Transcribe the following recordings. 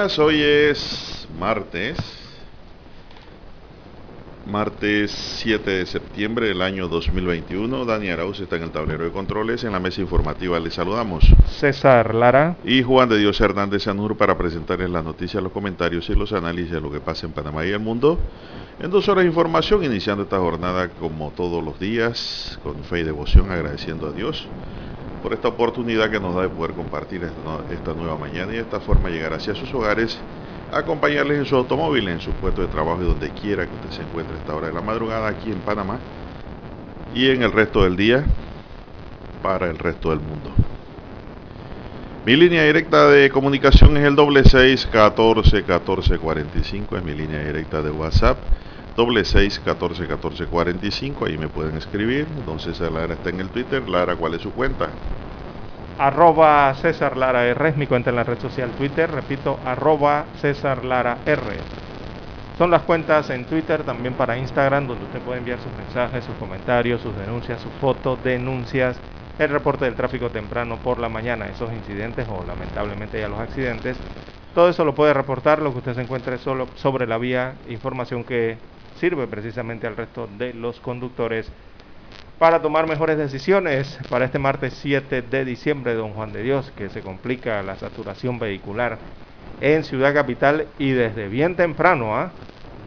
Días. Hoy es martes. Martes 7 de septiembre del año 2021. Dani Arauz está en el tablero de controles. En la mesa informativa les saludamos. César Lara. Y Juan de Dios Hernández Sanur para presentarles las noticias, los comentarios y los análisis de lo que pasa en Panamá y el mundo. En dos horas de información, iniciando esta jornada como todos los días, con fe y devoción, agradeciendo a Dios por esta oportunidad que nos da de poder compartir esta, nueva mañana y de esta forma llegar hacia sus hogares, acompañarles en su automóvil, en su puesto de trabajo y donde quiera que usted se encuentre a esta hora de la madrugada aquí en Panamá y en el resto del día para el resto del mundo. Mi línea directa de comunicación es el doble seis catorce catorce cuarenta y cinco, es mi línea directa de WhatsApp doble seis catorce catorce cuarenta y cinco ahí me pueden escribir. Don César Lara está en el Twitter. Lara ¿cuál es su cuenta? arroba César Lara R es mi cuenta en la red social Twitter. Repito arroba César Lara R. Son las cuentas en Twitter también para Instagram donde usted puede enviar sus mensajes sus comentarios sus denuncias sus fotos denuncias. El reporte del tráfico temprano por la mañana esos incidentes o lamentablemente ya los accidentes. Todo eso lo puede reportar, lo que usted se encuentre solo sobre la vía, información que sirve precisamente al resto de los conductores para tomar mejores decisiones para este martes 7 de diciembre, don Juan de Dios, que se complica la saturación vehicular en Ciudad Capital y desde bien temprano, ¿ah?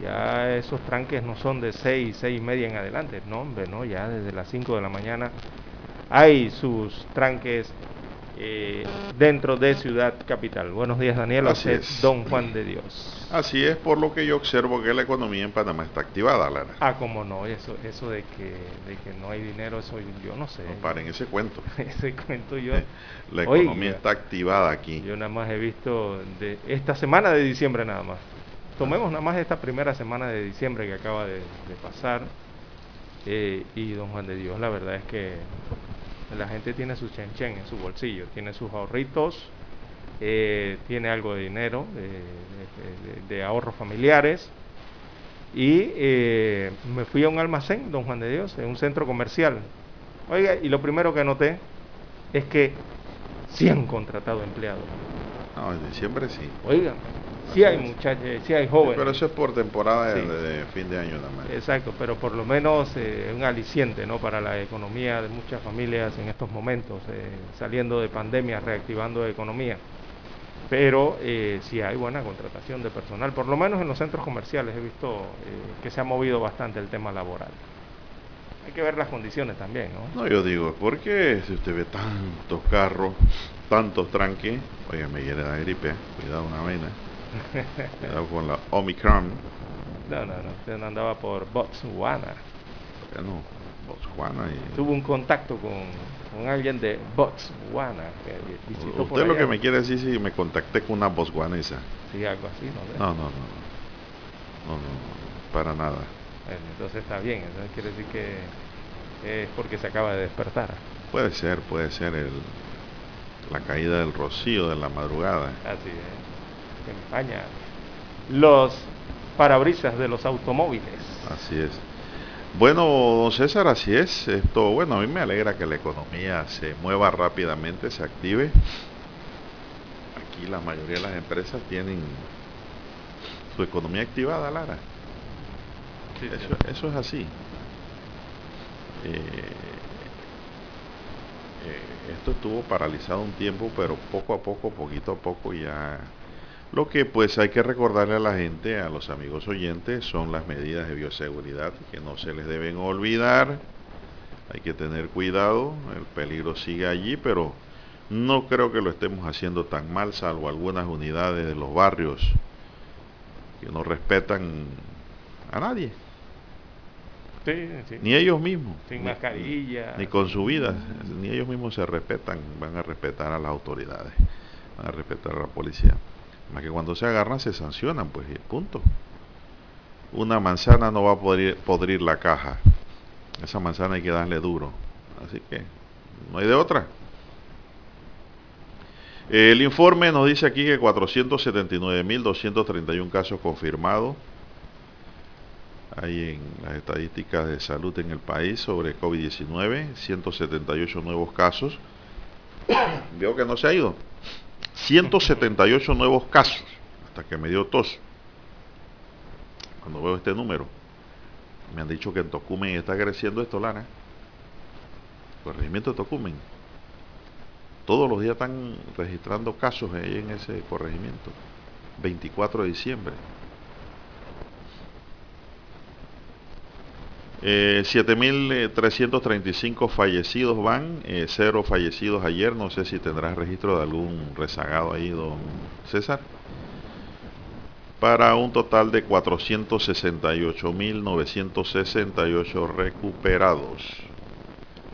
Ya esos tranques no son de 6, 6 y media en adelante, no, hombre, no, ya desde las 5 de la mañana hay sus tranques eh, dentro de Ciudad Capital. Buenos días, Daniel. Así es. Don Juan de Dios. Así es, por lo que yo observo que la economía en Panamá está activada, Lara. Ah, como no, eso, eso de que, de que no hay dinero, eso yo no sé. No paren ese cuento. ese cuento yo. la economía está activada aquí. Yo nada más he visto de esta semana de diciembre nada más. Tomemos nada más esta primera semana de diciembre que acaba de, pasar. Eh, y don Juan de Dios, la verdad es que la gente tiene su chen chen en su bolsillo, tiene sus ahorritos, eh, tiene algo de dinero, de, ahorros familiares. Y eh, me fui a un almacén, don Juan de Dios, en un centro comercial. Oiga, y lo primero que noté es que sí han contratado empleados. No, en diciembre sí. Oigan, Sí hay muchachos, sí hay jóvenes. pero eso es por temporada de, fin de año más. Exacto, pero por lo menos eh, un aliciente ¿no? para la economía de muchas familias en estos momentos, eh, saliendo de pandemia, reactivando la economía. Pero eh, sí hay buena contratación de personal, por lo menos en los centros comerciales he visto eh, que se ha movido bastante el tema laboral. Hay que ver las condiciones también, ¿no? No, yo digo, ¿por qué si usted ve tantos carros, tantos tranques, oiga, me quiere dar gripe, cuidado una vaina con la Omicron. No, no, no. Usted andaba por Botswana. no, Botswana. Y... Tuvo un contacto con, con alguien de Botswana que visitó Usted lo que me quiere decir si me contacté con una botswanesa. Sí, algo así, ¿no? No, no, no. No, no, para nada. entonces está bien. Entonces quiere decir que es porque se acaba de despertar. Puede ser, puede ser el, la caída del rocío de la madrugada. Así es empaña los parabrisas de los automóviles. Así es. Bueno, don César, así es. Esto, bueno, a mí me alegra que la economía se mueva rápidamente, se active. Aquí la mayoría de las empresas tienen su economía activada, Lara. eso, es así. Eh, eh, esto estuvo paralizado un tiempo, pero poco a poco, poquito a poco ya... Lo que pues hay que recordarle a la gente, a los amigos oyentes, son las medidas de bioseguridad que no se les deben olvidar. Hay que tener cuidado, el peligro sigue allí, pero no creo que lo estemos haciendo tan mal, salvo algunas unidades de los barrios que no respetan a nadie. Ni ellos mismos. Sin mascarilla. Ni con su vida. Ni ellos mismos se respetan. Van a respetar a las autoridades. Van a respetar a la policía. Más que cuando se agarran se sancionan, pues, punto. Una manzana no va a poder podrir la caja. Esa manzana hay que darle duro. Así que no hay de otra. El informe nos dice aquí que 479.231 casos confirmados hay en las estadísticas de salud en el país sobre COVID-19, 178 nuevos casos. Veo que no se ha ido. 178 nuevos casos, hasta que me dio tos. Cuando veo este número, me han dicho que en Tocumen está creciendo esto, Lara. Corregimiento de Tocumen todos los días están registrando casos ahí en ese corregimiento. 24 de diciembre. 7.335 eh, fallecidos van, eh, cero fallecidos ayer. No sé si tendrás registro de algún rezagado ahí, don César. Para un total de 468.968 recuperados.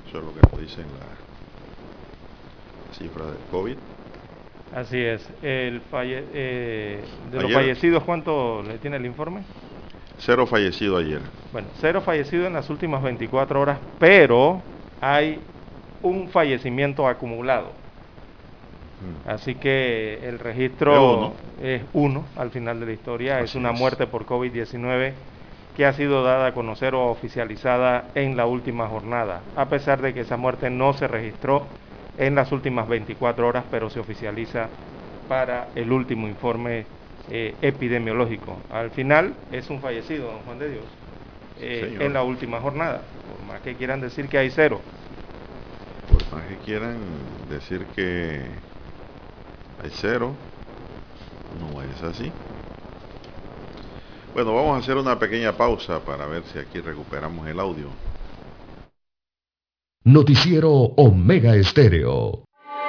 Eso es lo que nos dicen la cifra del COVID. Así es. El falle eh, ¿De los fallecidos cuánto le tiene el informe? Cero fallecido ayer. Bueno, cero fallecido en las últimas 24 horas, pero hay un fallecimiento acumulado. Mm. Así que el registro es uno al final de la historia. es una muerte por COVID-19 que ha sido dada a conocer o oficializada en la última jornada, a pesar de que esa muerte no se registró en las últimas 24 horas, pero se oficializa para el último informe eh, epidemiológico. Al final es un fallecido, don Juan de Dios, eh, en la última jornada, por más que quieran decir que hay cero. Por más que quieran decir que hay cero, no es así. Bueno, vamos a hacer una pequeña pausa para ver si aquí recuperamos el audio. Noticiero Omega Estéreo.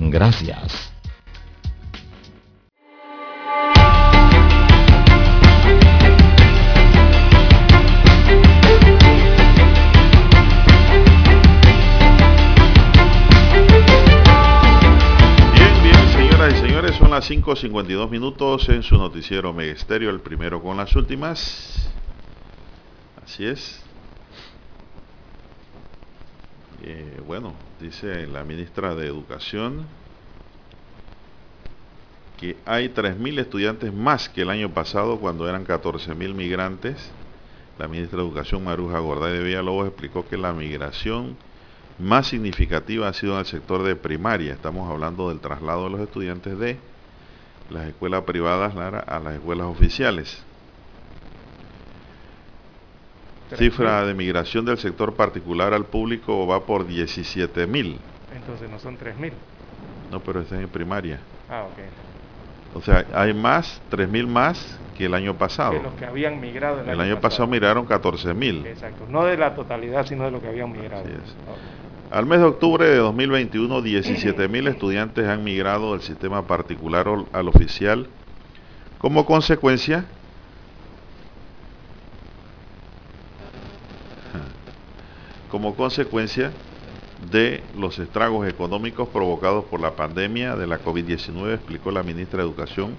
Gracias. Bien, señoras y señores, son las 5.52 minutos en su noticiero Ministerio, el primero con las últimas. Así es. Eh, bueno, dice la ministra de Educación que hay 3.000 estudiantes más que el año pasado cuando eran 14.000 migrantes. La ministra de Educación Maruja Gorday de Villalobos explicó que la migración más significativa ha sido en el sector de primaria. Estamos hablando del traslado de los estudiantes de las escuelas privadas a las escuelas oficiales. Cifra de migración del sector particular al público va por 17 mil. Entonces no son 3 mil. No, pero está en primaria. Ah, ok. O sea, hay más, 3.000 más que el año pasado. Que los que habían migrado el, el año, pasado. migraron 14.000. Exacto, no de la totalidad, sino de lo que habían migrado. Al mes de octubre de 2021, 17.000 estudiantes han migrado del sistema particular al oficial. Como consecuencia, como consecuencia de los estragos económicos provocados por la pandemia de la COVID-19, explicó la ministra de Educación,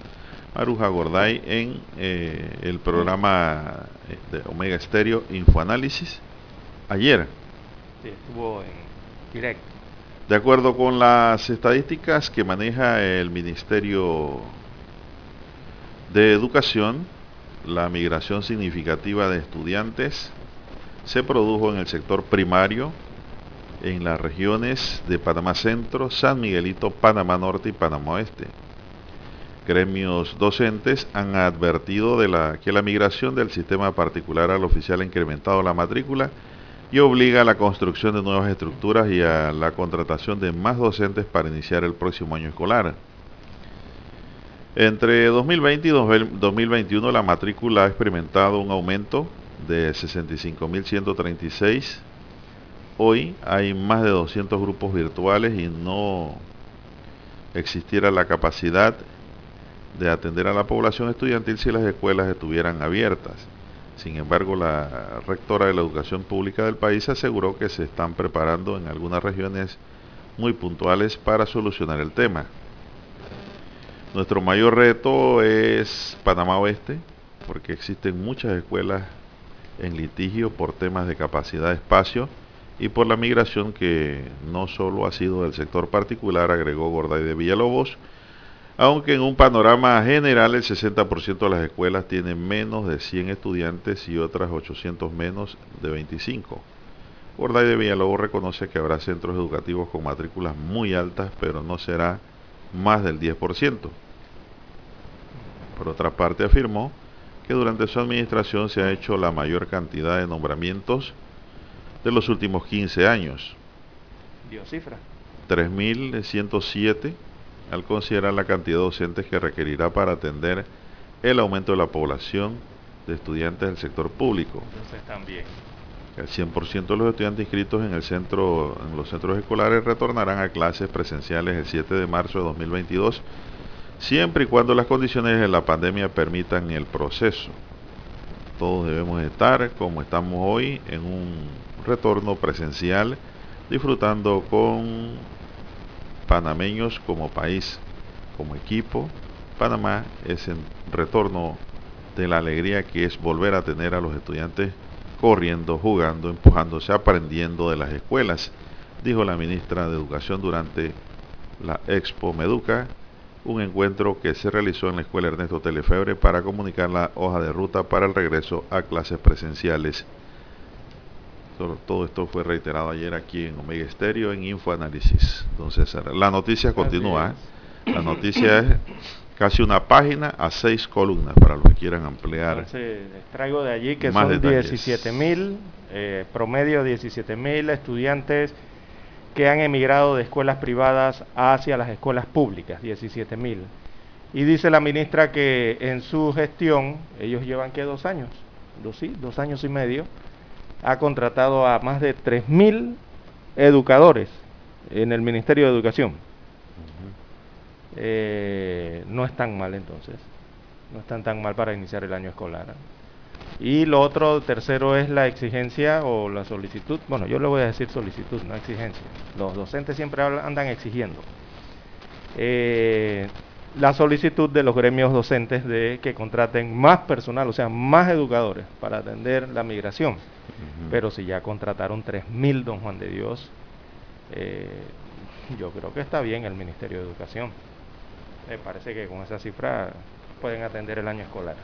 Maruja Gorday, en eh, el programa eh, de Omega Estéreo Infoanálisis ayer. Sí, estuvo en directo. De acuerdo con las estadísticas que maneja el Ministerio de Educación, la migración significativa de estudiantes se produjo en el sector primario, en las regiones de Panamá Centro, San Miguelito, Panamá Norte y Panamá Oeste. Gremios docentes han advertido de que la migración del sistema particular al oficial ha incrementado la matrícula y obliga a la construcción de nuevas estructuras y a la contratación de más docentes para iniciar el próximo año escolar. Entre 2020 y 2021 la matrícula ha experimentado un aumento de 65.136 Hoy hay más de 200 grupos virtuales y no existiera la capacidad de atender a la población estudiantil si las escuelas estuvieran abiertas. Sin embargo, la rectora de la educación pública del país aseguró que se están preparando en algunas regiones muy puntuales para solucionar el tema. Nuestro mayor reto es Panamá Oeste, porque existen muchas escuelas en litigio por temas de capacidad de espacio y por la migración que no solo ha sido del sector particular, agregó Gorday de Villalobos, aunque en un panorama general el 60% de las escuelas tienen menos de 100 estudiantes y otras 800 menos de 25. Gorday de Villalobos reconoce que habrá centros educativos con matrículas muy altas, pero no será más del 10%. Por otra parte, afirmó que durante su administración se ha hecho la mayor cantidad de nombramientos de los últimos 15 años. Dio cifra. 3.107 al considerar la cantidad de docentes que requerirá para atender el aumento de la población de estudiantes del sector público. Entonces también. El 100% de los estudiantes inscritos en, el centro, en los centros escolares retornarán a clases presenciales el 7 de marzo de 2022, siempre y cuando las condiciones de la pandemia permitan el proceso. Todos debemos estar, como estamos hoy, en un retorno presencial, disfrutando con panameños como país, como equipo. Panamá es el retorno de la alegría que es volver a tener a los estudiantes corriendo, jugando, empujándose, aprendiendo de las escuelas, dijo la ministra de Educación durante la Expo Meduca, un encuentro que se realizó en la Escuela Ernesto Telefebre para comunicar la hoja de ruta para el regreso a clases presenciales todo, esto fue reiterado ayer aquí en Omega Estéreo en Infoanálisis. Entonces, la noticia continúa. ¿eh? La noticia es casi una página a seis columnas para los que quieran ampliar. Entonces, traigo de allí que son 17 mil, eh, promedio 17 mil estudiantes que han emigrado de escuelas privadas hacia las escuelas públicas, 17 mil. Y dice la ministra que en su gestión, ellos llevan que dos años, dos, sí, dos años y medio, ha contratado a más de 3.000 educadores en el Ministerio de Educación. Eh, no es tan mal entonces, no están tan mal para iniciar el año escolar. Y lo otro, tercero, es la exigencia o la solicitud. Bueno, yo le voy a decir solicitud, no exigencia. Los docentes siempre andan exigiendo. Eh, la solicitud de los gremios docentes de que contraten más personal, o sea, más educadores para atender la migración. Pero si ya contrataron 3.000, don Juan de Dios, eh, yo creo que está bien el Ministerio de Educación. Me parece que con esa cifra pueden atender el año escolar.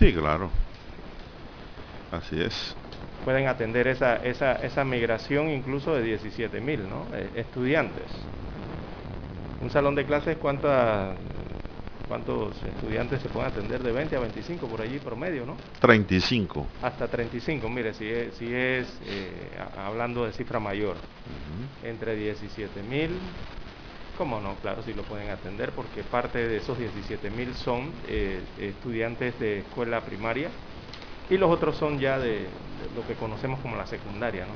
Sí, claro. Así es. Pueden atender esa, esa, esa migración incluso de 17 mil ¿no? Eh, estudiantes. Un salón de clases, ¿cuántas, ¿cuántos estudiantes se pueden atender? De 20 a 25 por allí promedio, ¿no? 35. Hasta 35, mire, si es, si es eh, hablando de cifra mayor, entre 17 mil ¿Cómo no? Claro, sí lo pueden atender porque parte de esos 17 mil son eh, estudiantes de escuela primaria y los otros son ya de, lo que conocemos como la secundaria, ¿no?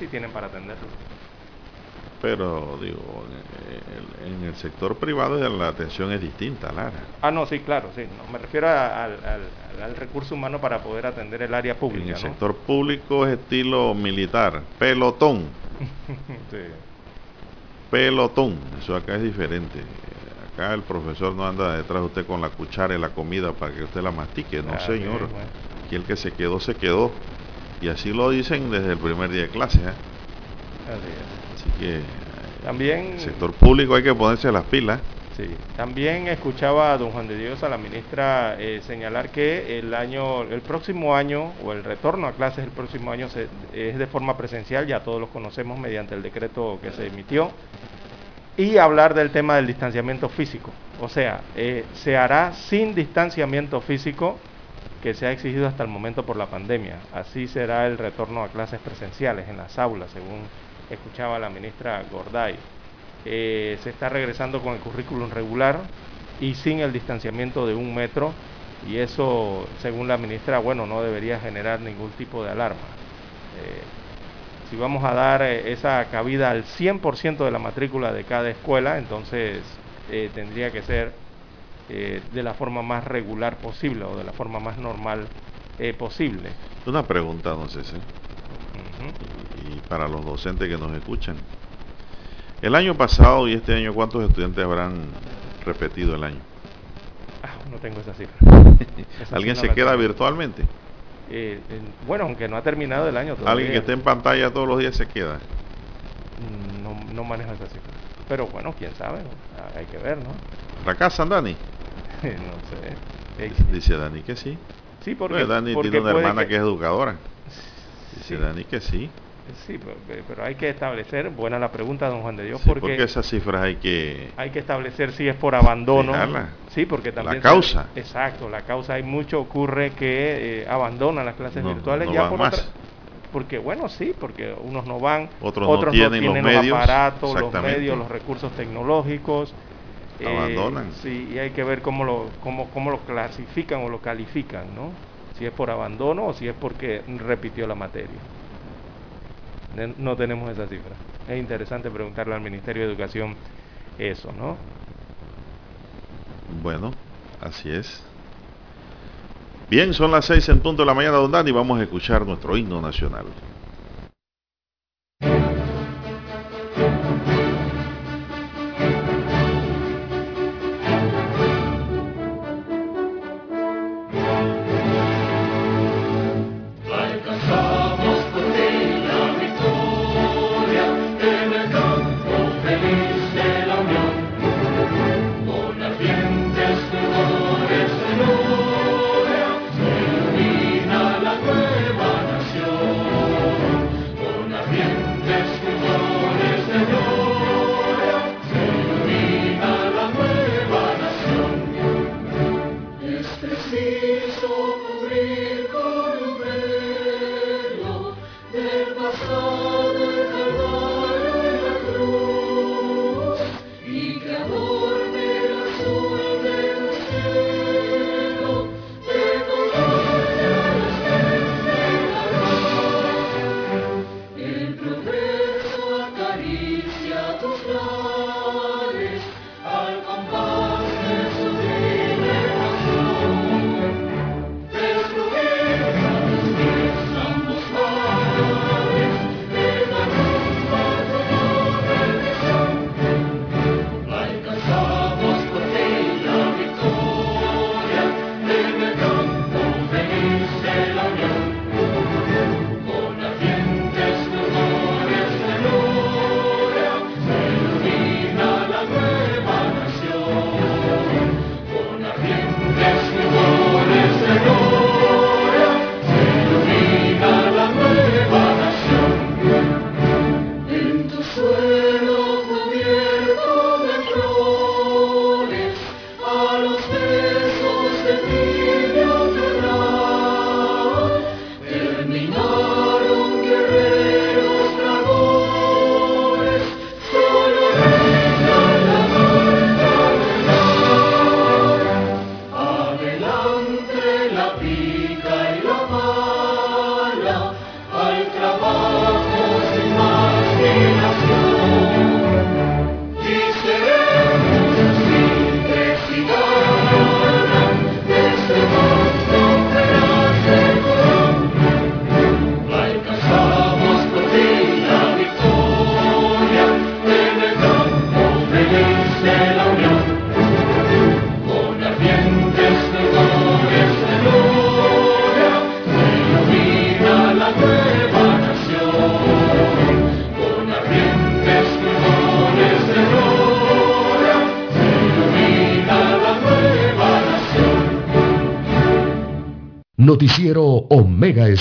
Sí tienen para atenderlo. Pero, digo, en el, sector privado la atención es distinta, Lara. Ah, no, sí, claro, sí. me refiero al, recurso humano para poder atender el área pública. En el sector público es estilo militar, pelotón. sí pelotón. Eso acá es diferente. Acá el profesor no anda detrás de usted con la cuchara y la comida para que usted la mastique. No, ah, señor. Aquí el que se quedó, se quedó. Y así lo dicen desde el primer día de clase. ¿eh? Así, que también el sector público hay que ponerse las pilas. Sí. También escuchaba a don Juan de Dios, a la ministra, eh, señalar que el año, el próximo año, o el retorno a clases el próximo año es de forma presencial, ya todos los conocemos mediante el decreto que se emitió, y hablar del tema del distanciamiento físico. O sea, eh, se hará sin distanciamiento físico que se ha exigido hasta el momento por la pandemia. Así será el retorno a clases presenciales en las aulas, según escuchaba la ministra Gorday. Eh, se está regresando con el currículum regular y sin el distanciamiento de un metro y eso, según la ministra, bueno, no debería generar ningún tipo de alarma. Eh, si vamos a dar eh, esa cabida al 100% de la matrícula de cada escuela, entonces tendría que ser de la forma más regular posible o de la forma más normal posible. Una pregunta, no sé y para los docentes que nos escuchan. El año pasado y este año, ¿cuántos estudiantes habrán repetido el año? Ah, no tengo esa cifra. ¿Alguien se queda virtualmente? Eh, bueno, aunque no ha terminado el año todavía. ¿Alguien que esté en pantalla todos los días se queda? Mm, no, no manejo esa cifra. Pero bueno, quién sabe, ah, hay que ver, ¿no? ¿Fracasan, Dani? no sé. Dice Dani que sí. Sí, porque, Dani tiene una hermana que... es educadora. Dice Dani que sí. Sí, pero, hay que establecer, buena la pregunta, don Juan de Dios, porque, esas cifras hay que... Hay que establecer si es por abandono. Sí, porque también... La causa. exacto, la causa, hay mucho ocurre que eh, abandonan las clases virtuales ya por más. porque bueno, sí, porque unos no van, otros, no tienen, los, medios, aparatos, los medios, los recursos tecnológicos. Eh, abandonan. Sí, y hay que ver cómo lo, cómo, cómo lo clasifican o lo califican, ¿no? Si es por abandono o si es porque repitió la materia. No tenemos esa cifra. Es interesante preguntarle al Ministerio de Educación eso, ¿no? Bueno, así es. Bien, son las seis en punto de la mañana, don Dani, vamos a escuchar nuestro himno nacional.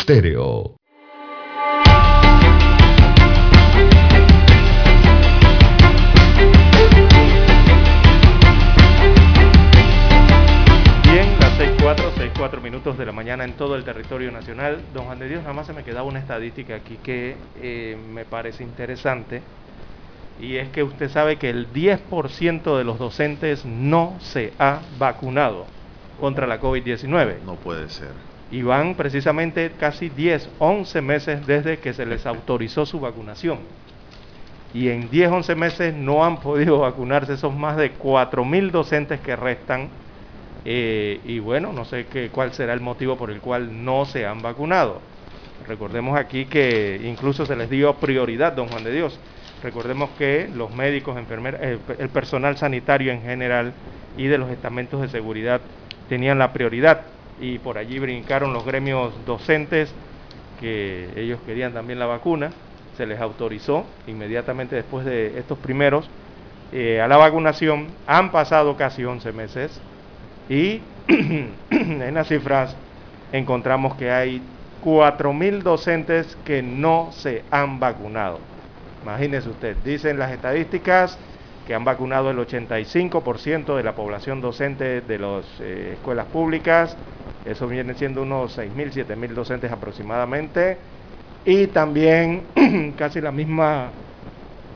Estéreo. Bien, las 6.4, 6.4 minutos de la mañana en todo el territorio nacional. Don Juan de Dios, nada más se me quedaba una estadística aquí que eh, me parece interesante. Y es que usted sabe que el 10% de los docentes no se ha vacunado contra la COVID-19. No puede ser. Y van precisamente casi 10, 11 meses desde que se les autorizó su vacunación. Y en 10, 11 meses no han podido vacunarse esos más de 4.000 docentes que restan. Eh, y bueno, no sé qué, cuál será el motivo por el cual no se han vacunado. Recordemos aquí que incluso se les dio prioridad, don Juan de Dios. Recordemos que los médicos, enfermeras, el, el personal sanitario en general y de los estamentos de seguridad tenían la prioridad y por allí brincaron los gremios docentes que ellos querían también la vacuna, se les autorizó inmediatamente después de estos primeros eh, a la vacunación, han pasado casi 11 meses y en las cifras encontramos que hay 4.000 docentes que no se han vacunado. Imagínese usted, dicen las estadísticas que han vacunado el 85% de la población docente de las eh, escuelas públicas, eso viene siendo unos 6.000, 7.000 docentes aproximadamente, y también casi la misma,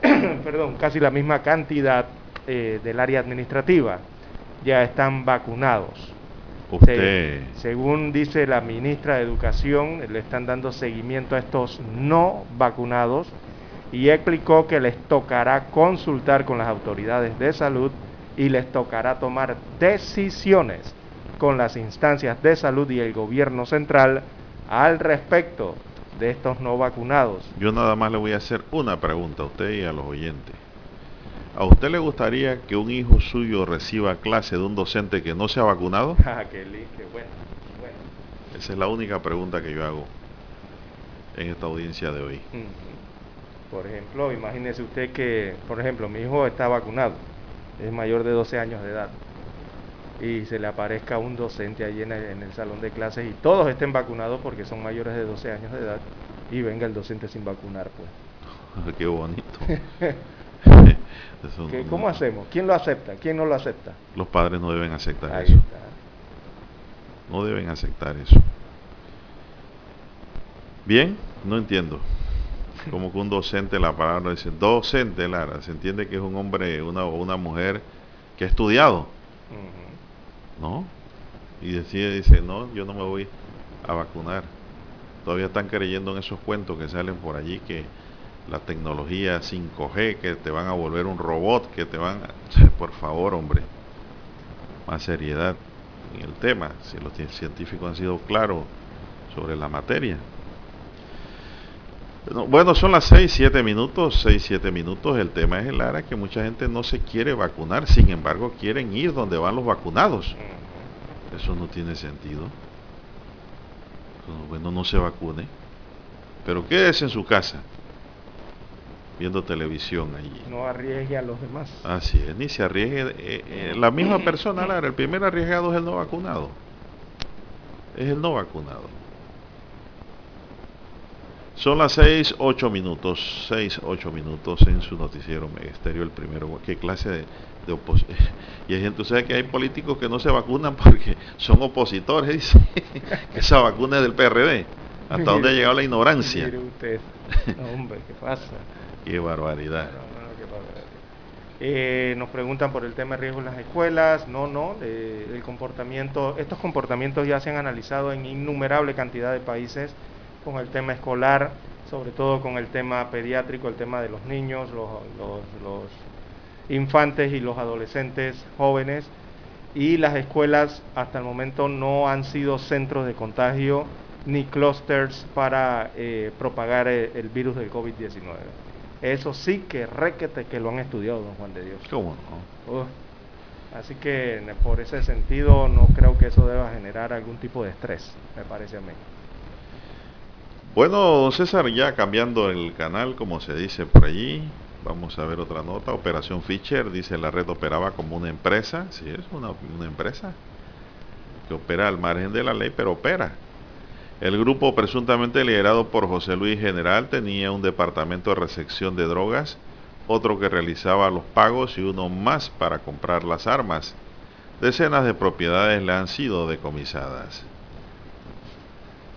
perdón, casi la misma cantidad eh, del área administrativa. Ya están vacunados. Usted, Se- según dice la ministra de Educación, le están dando seguimiento a estos no vacunados y explicó que les tocará consultar con las autoridades de salud y les tocará tomar decisiones con las instancias de salud y el gobierno central al respecto de estos no vacunados. yo nada más le voy a hacer una pregunta a usted y a los oyentes. ¿A usted le gustaría que un hijo suyo reciba clase de un docente que no se ha vacunado? Ah, qué qué bueno, bueno. Esa es la única pregunta que yo hago en esta audiencia de hoy. Por ejemplo, imagínese usted que, por ejemplo, mi hijo está vacunado, es mayor de 12 años de edad, y se le aparezca un docente allí en el, en el salón de clases y todos estén vacunados porque son mayores de 12 años de edad, y venga el docente sin vacunar, pues. Qué bonito. Eso ¿Qué- no- ¿Cómo hacemos? ¿Quién lo acepta? ¿Quién no lo acepta? Los padres no deben aceptar Ahí eso. está. No deben aceptar eso. Bien, no entiendo. Como que un docente, la palabra dice, docente, Lara, se entiende que es un hombre una, o una mujer que ha estudiado, Ujú. ¿No? Y decide, dice, no, yo no me voy a vacunar. Todavía están creyendo en esos cuentos que salen por allí que la tecnología 5G, que te van a volver un robot, que te van a... Por favor, hombre, más seriedad en el tema, si los cien- científicos han sido claros sobre la materia. No, Bueno, son las 6, 7 minutos, 6, 7 minutos. El tema es el área que mucha gente no se quiere vacunar, sin embargo quieren ir donde van los vacunados. Eso no tiene sentido. No, Bueno, no se vacune. Pero quédese en su casa, viendo televisión allí. No arriesgue a los demás. Así es, ni se arriesgue. eh, eh, la misma persona, Lara, el primer arriesgado es el no vacunado. Es el no vacunado. Son las 6, 8 minutos, 6, 8 minutos en su noticiero Megesterio, el primero. ¿Qué clase de, de oposición? Y hay gente, ¿sabe que hay políticos que no se vacunan porque son opositores? Dice, esa vacuna es del PRD. ¿Hasta dónde ha llegado la ignorancia? Mire usted. No, hombre, ¿qué pasa? Qué barbaridad. No, no, qué barbaridad. Eh, nos preguntan por el tema de riesgo en las escuelas. No, no, eh, el comportamiento, estos comportamientos ya se han analizado en innumerable cantidad de países con el tema escolar, sobre todo con el tema pediátrico, el tema de los niños, los, los, los infantes y los adolescentes jóvenes. Y las escuelas hasta el momento no han sido centros de contagio ni clusters para eh, propagar eh, el virus del COVID-19. Eso sí que requete que lo han estudiado, don Juan de Dios. ¿Cómo no? Uf. Así que por ese sentido no creo que eso deba generar algún tipo de estrés, me parece a mí. Bueno, César, ya cambiando el canal, como se dice por allí, vamos a ver otra nota. Operación Fischer, dice la red operaba como una empresa. Sí, es una, una empresa que opera al margen de la ley, pero opera. El grupo presuntamente liderado por José Luis General tenía un departamento de recepción de drogas, otro que realizaba los pagos y uno más para comprar las armas. Decenas de propiedades le han sido decomisadas.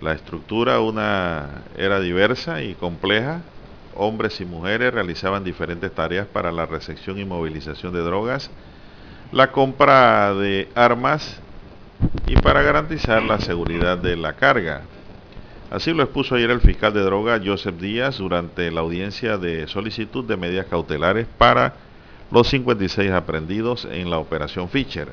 La estructura una era diversa y compleja. Hombres y mujeres realizaban diferentes tareas para la recepción y movilización de drogas, la compra de armas y para garantizar la seguridad de la carga. Así lo expuso ayer el fiscal de droga Joseph Díaz durante la audiencia de solicitud de medidas cautelares para los 56 aprendidos en la operación Fischer.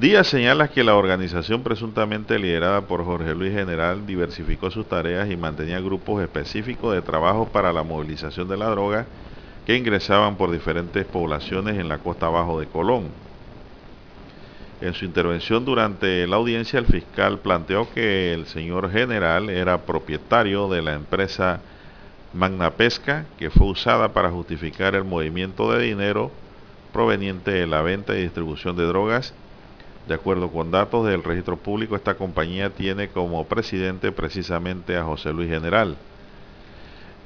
Díaz señala que la organización presuntamente liderada por Jorge Luis General diversificó sus tareas y mantenía grupos específicos de trabajo para la movilización de la droga que ingresaban por diferentes poblaciones en la costa abajo de Colón. En su intervención durante la audiencia, el fiscal planteó que el señor general era propietario de la empresa Magna Pesca, que fue usada para justificar el movimiento de dinero proveniente de la venta y distribución de drogas. De acuerdo con datos del registro público, esta compañía tiene como presidente precisamente a José Luis General.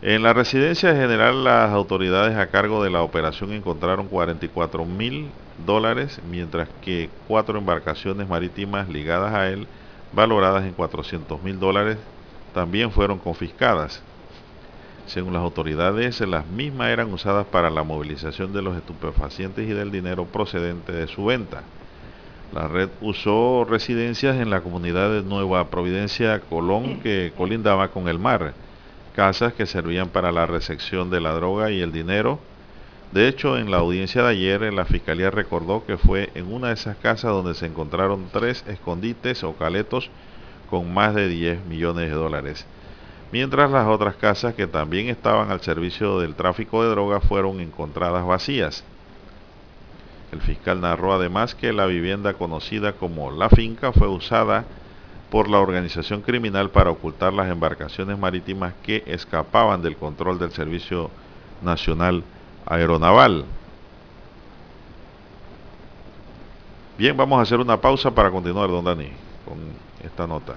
En la residencia general, las autoridades a cargo de la operación encontraron 44 mil dólares, mientras que cuatro embarcaciones marítimas ligadas a él, valoradas en 400 mil dólares, también fueron confiscadas. Según las autoridades, las mismas eran usadas para la movilización de los estupefacientes y del dinero procedente de su venta. La red usó residencias en la comunidad de Nueva Providencia, Colón, que colindaba con el mar, casas que servían para la recepción de la droga y el dinero, de hecho, en la audiencia de ayer, la fiscalía recordó que fue en una de esas casas donde se encontraron tres escondites o caletos con más de 10 millones de dólares, mientras las otras casas que también estaban al servicio del tráfico de drogas fueron encontradas vacías. El fiscal narró además que la vivienda conocida como La Finca fue usada por la organización criminal para ocultar las embarcaciones marítimas que escapaban del control del Servicio Nacional aeronaval. Bien, vamos a hacer una pausa para continuar, don Dani, con esta nota.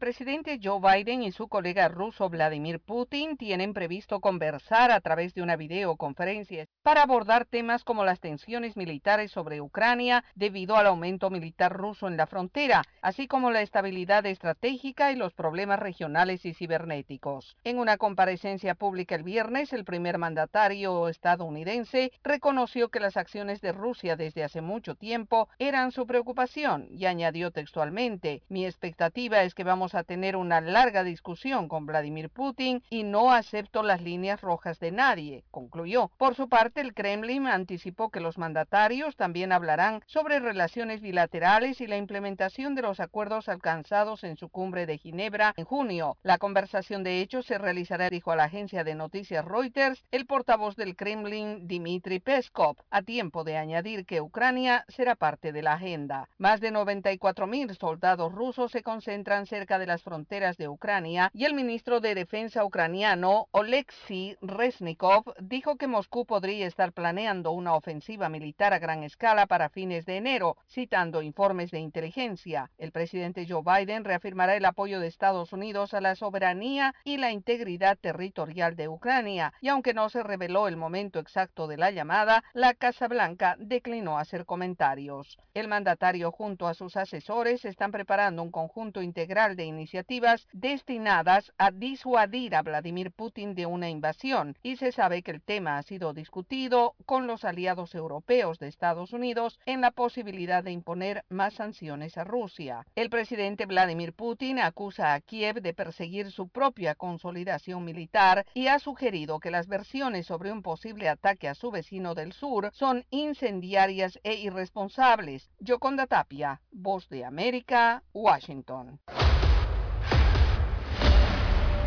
Presidente Joe Biden y su colega ruso Vladimir Putin tienen previsto conversar a través de una videoconferencia para abordar temas como las tensiones militares sobre Ucrania debido al aumento militar ruso en la frontera, así como la estabilidad estratégica y los problemas regionales y cibernéticos. En una comparecencia pública el viernes, el primer mandatario estadounidense reconoció que las acciones de Rusia desde hace mucho tiempo eran su preocupación y añadió textualmente, mi expectativa es que vamos a tener una larga discusión con Vladimir Putin y no acepto las líneas rojas de nadie, concluyó. Por su parte, el Kremlin anticipó que los mandatarios también hablarán sobre relaciones bilaterales y la implementación de los acuerdos alcanzados en su cumbre de Ginebra en junio. La conversación de hecho se realizará, dijo a la agencia de noticias Reuters, el portavoz del Kremlin, Dmitry Peskov, a tiempo de añadir que Ucrania será parte de la agenda. Más de 94 mil soldados rusos se concentran cerca cerca de las fronteras de Ucrania y el ministro de Defensa ucraniano Oleksiy Reznikov dijo que Moscú podría estar planeando una ofensiva militar a gran escala para fines de enero, citando informes de inteligencia. El presidente Joe Biden reafirmará el apoyo de Estados Unidos a la soberanía y la integridad territorial de Ucrania, y aunque no se reveló el momento exacto de la llamada, la Casa Blanca declinó hacer comentarios. El mandatario junto a sus asesores están preparando un conjunto integral de iniciativas destinadas a disuadir a Vladimir Putin de una invasión y se sabe que el tema ha sido discutido con los aliados europeos de Estados Unidos en la posibilidad de imponer más sanciones a Rusia. El presidente Vladimir Putin acusa a Kiev de perseguir su propia consolidación militar y ha sugerido que las versiones sobre un posible ataque a su vecino del sur son incendiarias e irresponsables. Yoconda Tapia, Voz de América, Washington.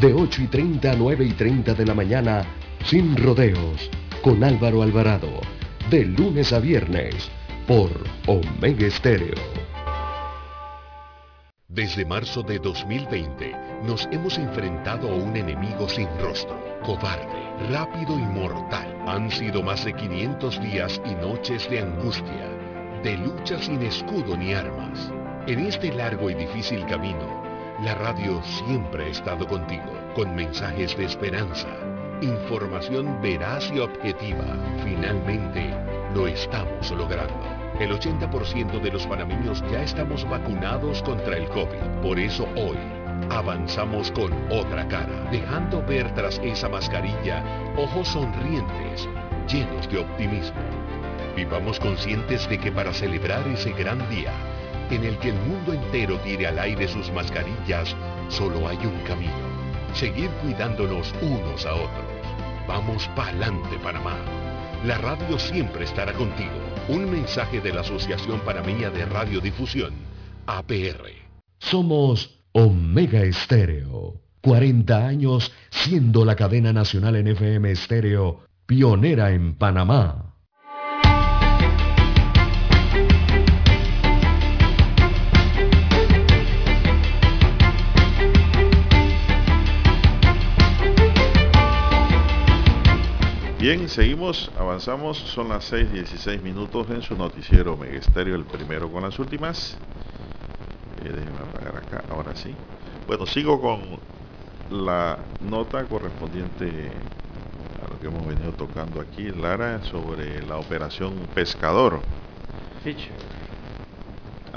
De 8 y 30 a 9 y 30 de la mañana, sin rodeos. Con Álvaro Alvarado. De lunes a viernes por Omega Estéreo. Desde marzo de 2020 nos hemos enfrentado a un enemigo sin rostro, cobarde, rápido y mortal. Han sido más de 500 días y noches de angustia, de lucha sin escudo ni armas. En este largo y difícil camino, la radio siempre ha estado contigo, con mensajes de esperanza, información veraz y objetiva. Finalmente, lo estamos logrando. El 80% de los panameños ya estamos vacunados contra el COVID. Por eso hoy avanzamos con otra cara, dejando ver tras esa mascarilla ojos sonrientes, llenos de optimismo. Vivamos conscientes de que para celebrar ese gran día, en el que el mundo entero tire al aire sus mascarillas, solo hay un camino. Seguir cuidándonos unos a otros. Vamos pa'lante, Panamá. La radio siempre estará contigo. Un mensaje de la Asociación Panameña de Radiodifusión, APR. Somos Omega Estéreo. 40 años siendo la cadena nacional en FM Estéreo, pionera en Panamá. Bien, seguimos, avanzamos, son las 6.16 minutos en su noticiero Megesterio, el primero con las últimas. Eh, déjenme apagar acá, ahora sí. Bueno, sigo con la nota correspondiente a lo que hemos venido tocando aquí, Lara, sobre la operación Pescador.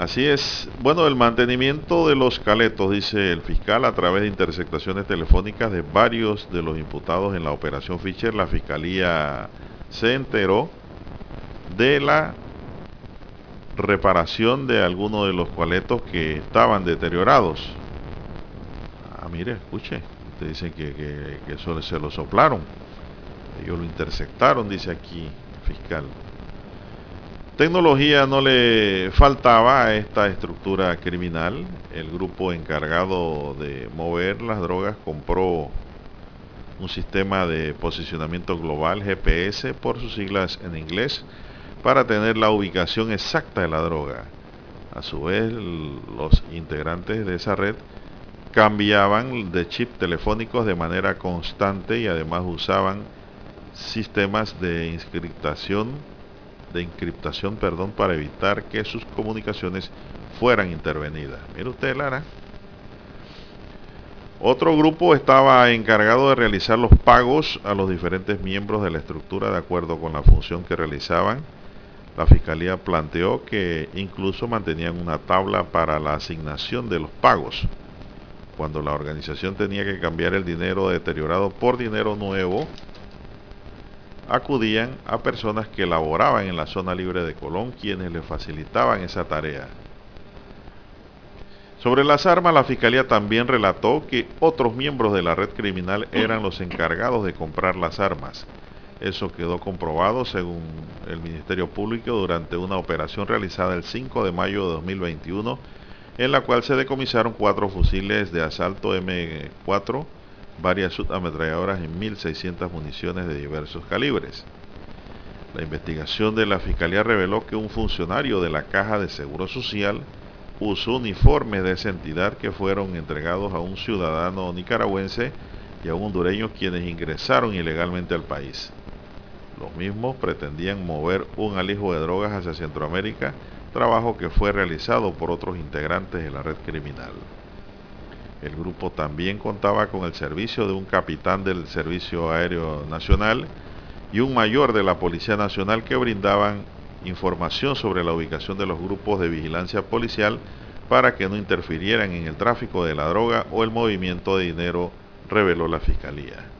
Así es. Bueno, el mantenimiento de los caletos, dice el fiscal, a través de interceptaciones telefónicas de varios de los imputados en la operación Fischer, la fiscalía se enteró de la reparación de algunos de los caletos que estaban deteriorados. Ah, mire, escuche, usted dice que, que, eso se lo soplaron. Ellos lo interceptaron, dice aquí el fiscal. Tecnología no le faltaba a esta estructura criminal. El grupo encargado de mover las drogas compró un sistema de posicionamiento global GPS por sus siglas en inglés para tener la ubicación exacta de la droga. A su vez, los integrantes de esa red cambiaban de chip telefónicos de manera constante y además usaban sistemas de inscriptación de encriptación perdón, para evitar que sus comunicaciones fueran intervenidas. Mire usted, Lara. Otro grupo estaba encargado de realizar los pagos a los diferentes miembros de la estructura de acuerdo con la función que realizaban. La Fiscalía planteó que incluso mantenían una tabla para la asignación de los pagos. Cuando la organización tenía que cambiar el dinero deteriorado por dinero nuevo, acudían a personas que laboraban en la zona libre de Colón, quienes les facilitaban esa tarea. Sobre las armas, la Fiscalía también relató que otros miembros de la red criminal eran los encargados de comprar las armas. Eso quedó comprobado según el Ministerio Público durante una operación realizada el 5 de mayo de 2021, en la cual se decomisaron cuatro fusiles de asalto M4, varias subametralladoras y 1.600 municiones de diversos calibres. La investigación de la Fiscalía reveló que un funcionario de la Caja de Seguro Social usó uniformes de esa entidad que fueron entregados a un ciudadano nicaragüense y a un hondureño quienes ingresaron ilegalmente al país. Los mismos pretendían mover un alijo de drogas hacia Centroamérica, trabajo que fue realizado por otros integrantes de la red criminal. El grupo también contaba con el servicio de un capitán del Servicio Aéreo Nacional y un mayor de la Policía Nacional que brindaban información sobre la ubicación de los grupos de vigilancia policial para que no interfirieran en el tráfico de la droga o el movimiento de dinero, reveló la Fiscalía.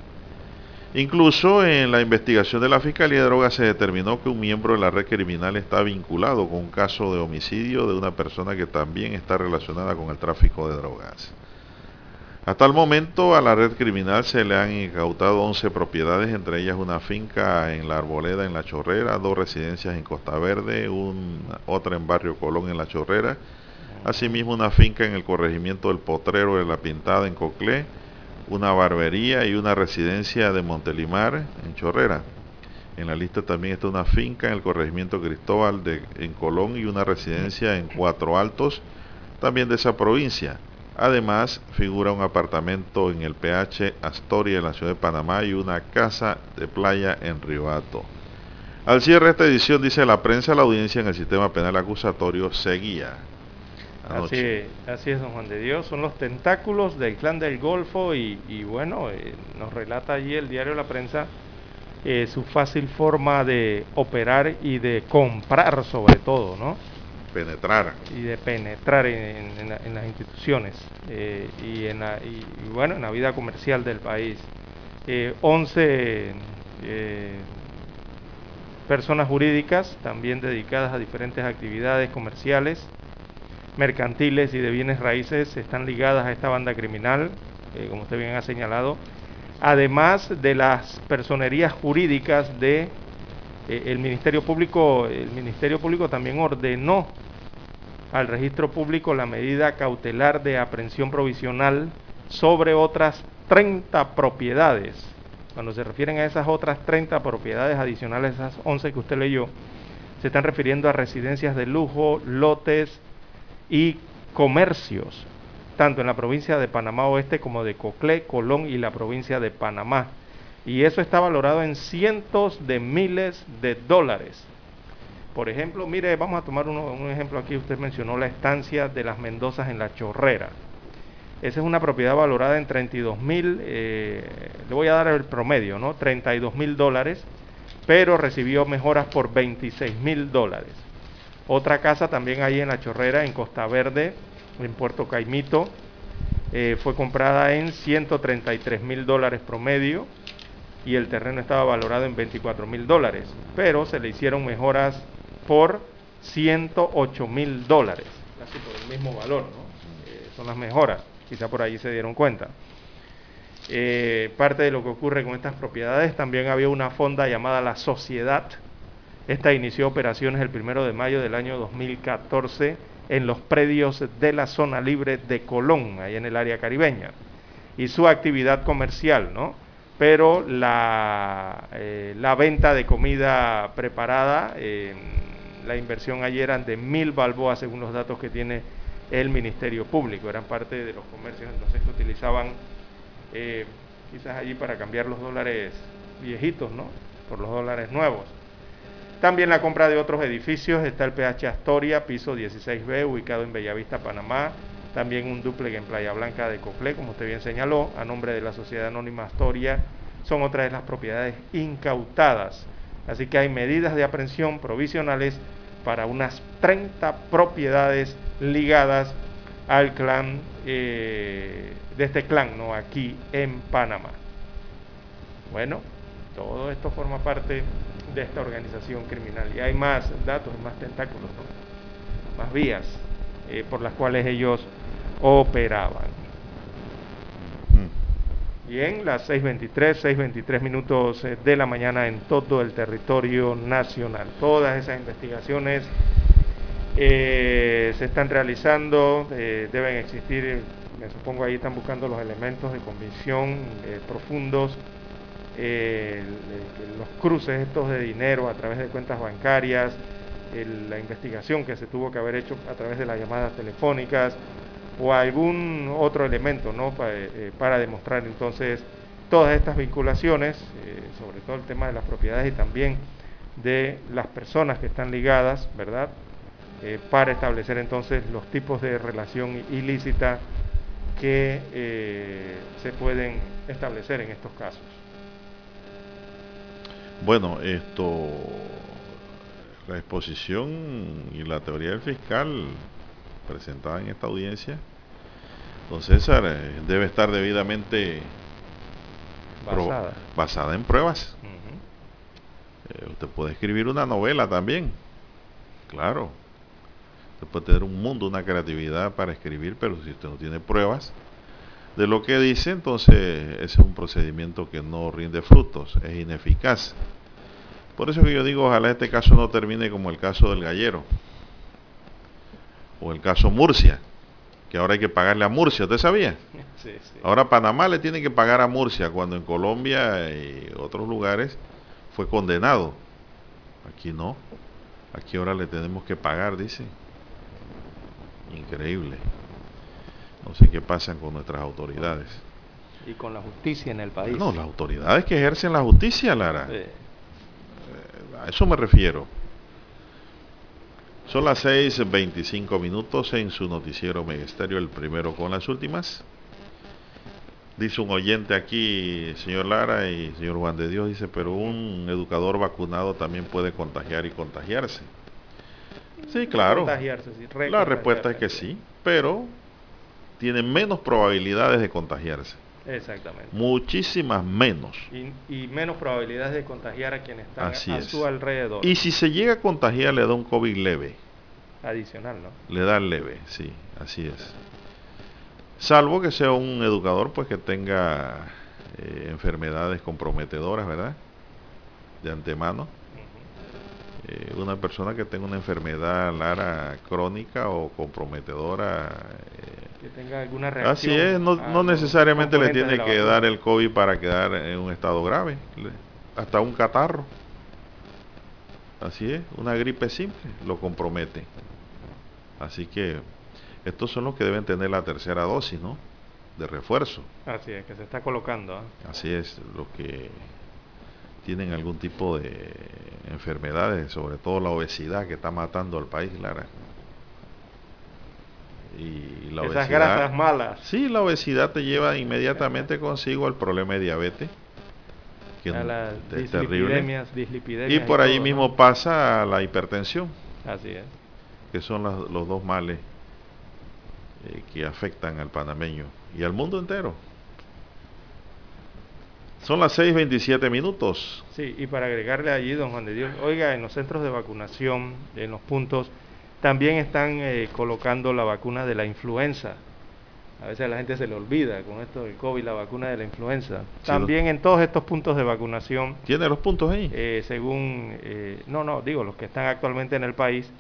Incluso en la investigación de la Fiscalía de Drogas se determinó que un miembro de la red criminal está vinculado con un caso de homicidio de una persona que también está relacionada con el tráfico de drogas. Hasta el momento a la red criminal se le han incautado 11 propiedades, entre ellas una finca en la Arboleda en La Chorrera, dos residencias en Costa Verde, otra en Barrio Colón en La Chorrera, asimismo una finca en el corregimiento del Potrero de La Pintada en Coclé, una barbería y una residencia de Montelimar en Chorrera. En la lista también está una finca en el corregimiento Cristóbal de, en Colón y una residencia en Cuatro Altos, también de esa provincia. Además, figura un apartamento en el PH Astoria en la ciudad de Panamá y una casa de playa en Riohato. Al cierre de esta edición, dice la prensa, la audiencia en el sistema penal acusatorio seguía. Así, así, es, don Juan de Dios. Son los tentáculos del clan del Golfo y, bueno, eh, nos relata allí el diario La Prensa eh, su fácil forma de operar y de comprar sobre todo, ¿no? Penetrar. Y de penetrar en, las instituciones eh, y, en la, y, bueno, en la vida comercial del país. 11 personas jurídicas también dedicadas a diferentes actividades comerciales mercantiles y de bienes raíces están ligadas a esta banda criminal, eh, como usted bien ha señalado, además de las personerías jurídicas de eh, el Ministerio Público, el Ministerio Público también ordenó al registro público la medida cautelar de aprehensión provisional sobre otras 30 propiedades. Cuando se refieren a esas otras 30 propiedades adicionales esas 11 que usted leyó, se están refiriendo a residencias de lujo, lotes, y comercios, tanto en la provincia de Panamá Oeste como de Coclé, Colón y la provincia de Panamá. Y eso está valorado en cientos de miles de dólares. Por ejemplo, mire, vamos a tomar un ejemplo aquí. Usted mencionó la estancia de las Mendozas en la Chorrera. Esa es una propiedad valorada en 32 mil, eh, le voy a dar el promedio, ¿no? 32 mil dólares, pero recibió mejoras por 26 mil dólares. Otra casa también ahí en La Chorrera, en Costa Verde, en Puerto Caimito, eh, fue comprada en 133 mil dólares promedio y el terreno estaba valorado en 24 mil dólares, pero se le hicieron mejoras por 108 mil dólares, casi por el mismo valor, ¿no? Eh, son las mejoras, quizá por ahí se dieron cuenta. Eh, parte de lo que ocurre con estas propiedades, también había una fonda llamada la Sociedad, esta inició operaciones el primero de mayo del año 2014 en los predios de la zona libre de Colón, ahí en el área caribeña, y su actividad comercial, ¿no? Pero la, eh, la venta de comida preparada, la inversión ayer eran de mil balboas según los datos que tiene el Ministerio Público, eran parte de los comercios entonces que utilizaban eh, quizás allí para cambiar los dólares viejitos, ¿no? Por los dólares nuevos. También la compra de otros edificios, está el PH Astoria, piso 16B, ubicado en Bellavista, Panamá. También un duplex en Playa Blanca de Coclé, como usted bien señaló, a nombre de la Sociedad Anónima Astoria. Son otras de las propiedades incautadas. Así que hay medidas de aprehensión provisionales para unas 30 propiedades ligadas al clan, eh, de este clan, ¿no? Aquí en Panamá. Bueno, todo esto forma parte de esta organización criminal. Y hay más datos, más tentáculos, más vías eh, por las cuales ellos operaban. Bien, las 6.23, 6.23 minutos eh, de la mañana en todo el territorio nacional. Todas esas investigaciones eh, se están realizando, deben existir, me supongo ahí están buscando los elementos de convicción profundos los cruces estos de dinero a través de cuentas bancarias, la investigación que se tuvo que haber hecho a través de las llamadas telefónicas o algún otro elemento ¿no? Eh, para demostrar entonces todas estas vinculaciones, sobre todo el tema de las propiedades y también de las personas que están ligadas, ¿verdad? para establecer entonces los tipos de relación ilícita que eh, se pueden establecer en estos casos. Bueno, esto, la exposición y la teoría del fiscal presentada en esta audiencia, don César, eh, debe estar debidamente basada, basada en pruebas. Eh, usted puede escribir una novela también, claro, Usted puede tener un mundo, una creatividad para escribir, pero si usted no tiene pruebas de lo que dice, entonces ese es un procedimiento que no rinde frutos, es ineficaz. Por eso que yo digo, ojalá este caso no termine como el caso del gallero o el caso Murcia, que ahora hay que pagarle a Murcia, ¿usted sabía? Ahora Panamá le tiene que pagar a Murcia cuando en Colombia y otros lugares fue condenado. Aquí no. Aquí ahora le tenemos que pagar, dice. Increíble. No sé qué pasa con nuestras autoridades. Y con la justicia en el país. No, las autoridades que ejercen la justicia, Lara. Eh, a eso me refiero. Son las 6.25 minutos en su noticiero Megesterio, el primero con las últimas. Dice un oyente aquí, señor Lara y señor Juan de Dios, dice, pero un educador vacunado también puede contagiar y contagiarse. Sí, claro. La respuesta es que sí, pero tiene menos probabilidades de contagiarse. Exactamente. Muchísimas menos. Y, menos probabilidades de contagiar a quienes están a su alrededor. Y si se llega a contagiar, le da un COVID leve. Adicional, ¿no? Le da leve, sí, así es. Salvo que sea un educador, pues que tenga eh, enfermedades comprometedoras, ¿verdad? De antemano eh, una persona que tenga una enfermedad lara crónica o comprometedora. Eh, que tenga alguna reacción. Así es, no, necesariamente le tiene que dar el COVID para quedar en un estado grave, hasta un catarro. Así es, una gripe simple lo compromete. Así que estos son los que deben tener la tercera dosis, ¿no? De refuerzo. Así es, que se está colocando. ¿ah? Así es, los que tienen algún tipo de enfermedades, sobre todo la obesidad que está matando al país, Lara. Y la Esas grasas malas. Sí, la obesidad te lleva inmediatamente consigo el problema de diabetes, que es terrible. Y por ahí mismo pasa la hipertensión. Así es. Que son los dos males eh, que afectan al panameño y al mundo entero. Son las 6.27 minutos. Sí, y para agregarle allí, don Juan de Dios, oiga, en los centros de vacunación, en los puntos, también están eh, colocando la vacuna de la influenza. A veces a la gente se le olvida con esto del COVID, la vacuna de la influenza. también en todos estos puntos de vacunación. ¿Tiene los puntos ahí? Eh, según, eh, no, no, digo, los que están actualmente en el país,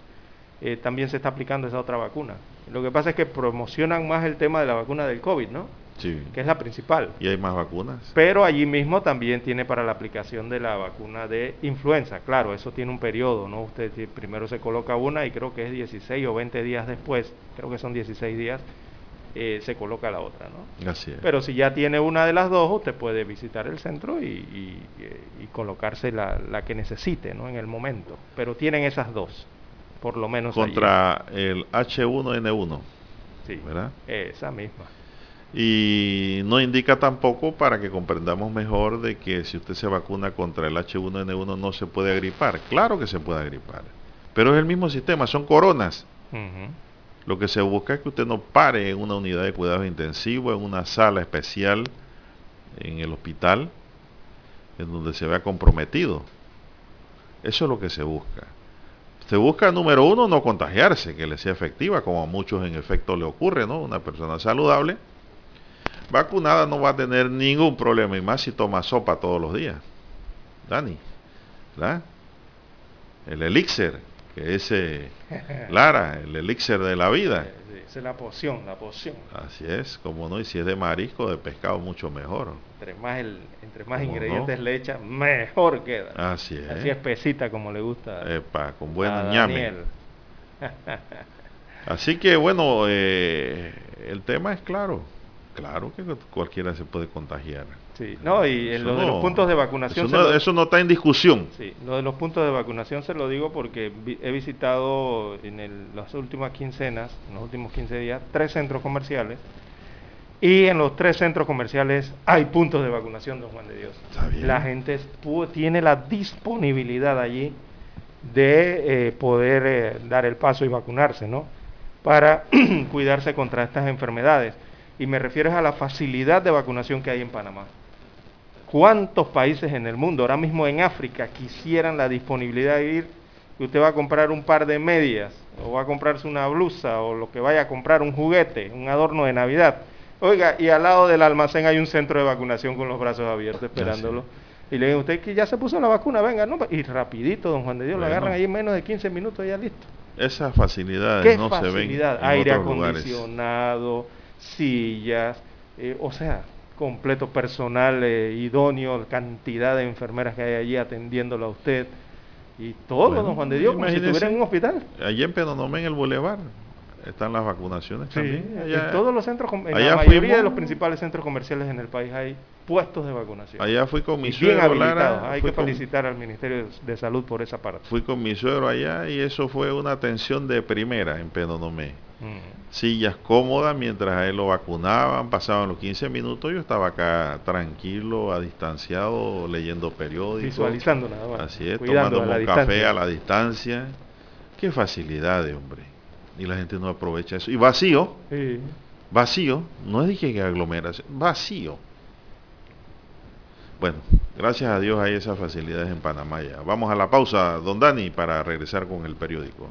también se está aplicando esa otra vacuna. Lo que pasa es que promocionan más el tema de la vacuna del COVID, ¿no? Que es la principal. Y hay más vacunas. Pero allí mismo también tiene para la aplicación de la vacuna de influenza. Claro, eso tiene un periodo, ¿no? Usted primero se coloca una y creo que es 16 o 20 días después, creo que son 16 días, eh, se coloca la otra, ¿no? Así es. Pero si ya tiene una de las dos, usted puede visitar el centro y, colocarse la, la, que necesite, ¿no? En el momento. Pero tienen esas dos, por lo menos. Contra el H1N1. Sí, ¿verdad? Esa misma. Y no indica tampoco para que comprendamos mejor de que si usted se vacuna contra el H1N1 no se puede agripar. Claro que se puede agripar. Pero es el mismo sistema, son coronas. Lo que se busca es que usted no pare en una unidad de cuidados intensivos, en una sala especial en el hospital, en donde se vea comprometido. Eso es lo que se busca. Se busca, número uno, no contagiarse, que le sea efectiva, como a muchos en efecto le ocurre, ¿no? Una persona saludable vacunada no va a tener ningún problema, y más si toma sopa todos los días. Dani, ¿verdad? El elixir, que ese Lara, el elixir de la vida. Esa es la poción, la poción. Así es, como no, y si es de marisco, de pescado, mucho mejor. Entre más, el, entre más ingredientes le echa, mejor queda. Así es. Así espesita como le gusta. Epa, con buen ñame. Así que bueno, eh, el tema es claro. Claro que cualquiera se puede contagiar. Sí, no, y en lo de los puntos de vacunación... Eso no, está en discusión. Sí, lo de los puntos de vacunación se lo digo porque he visitado en las últimas quincenas, en los últimos 15 días, tres centros comerciales y en los tres centros comerciales hay puntos de vacunación, don Juan de Dios. La gente tiene la disponibilidad allí de eh, poder eh, dar el paso y vacunarse, ¿no? Para cuidarse contra estas enfermedades. Y me refiero a la facilidad de vacunación que hay en Panamá. ¿Cuántos países en el mundo, ahora mismo en África, quisieran la disponibilidad de ir? Que usted va a comprar un par de medias, o va a comprarse una blusa, o lo que vaya a comprar, un juguete, un adorno de Navidad. Oiga, y al lado del almacén hay un centro de vacunación con los brazos abiertos esperándolo. Y le digo, usted que ya se puso la vacuna, venga, no, y rapidito, don Juan de Dios, lo agarran ahí en menos de 15 minutos ya listo. Esas facilidades no se ven. En Aire acondicionado, sillas, eh, o sea, completo personal eh, idóneo, cantidad de enfermeras que hay allí atendiéndolo a usted. Y todo, don Juan de Dios, como si estuviera en un hospital. Allí en Penonomé, en el Boulevard, están las vacunaciones también. en todos los centros, en la mayoría de los principales centros comerciales en el país hay puestos de vacunación. Allá fui con mi suegro. hay que felicitar al Ministerio de Salud por esa parte. Fui con mi suegro allá y eso fue una atención de primera en Penonomé. Mm sillas cómodas mientras a él lo vacunaban, pasaban los 15 minutos, yo estaba acá tranquilo, a distanciado, leyendo periódicos. Visualizando nada más. Así es, tomando un café a la distancia. Qué facilidad, hombre. Y la gente no aprovecha eso. Y vacío, vacío, no es de que aglomeración, vacío. Bueno, gracias a Dios hay esas facilidades en Panamá ya. Vamos a la pausa, don Dani, para regresar con el periódico.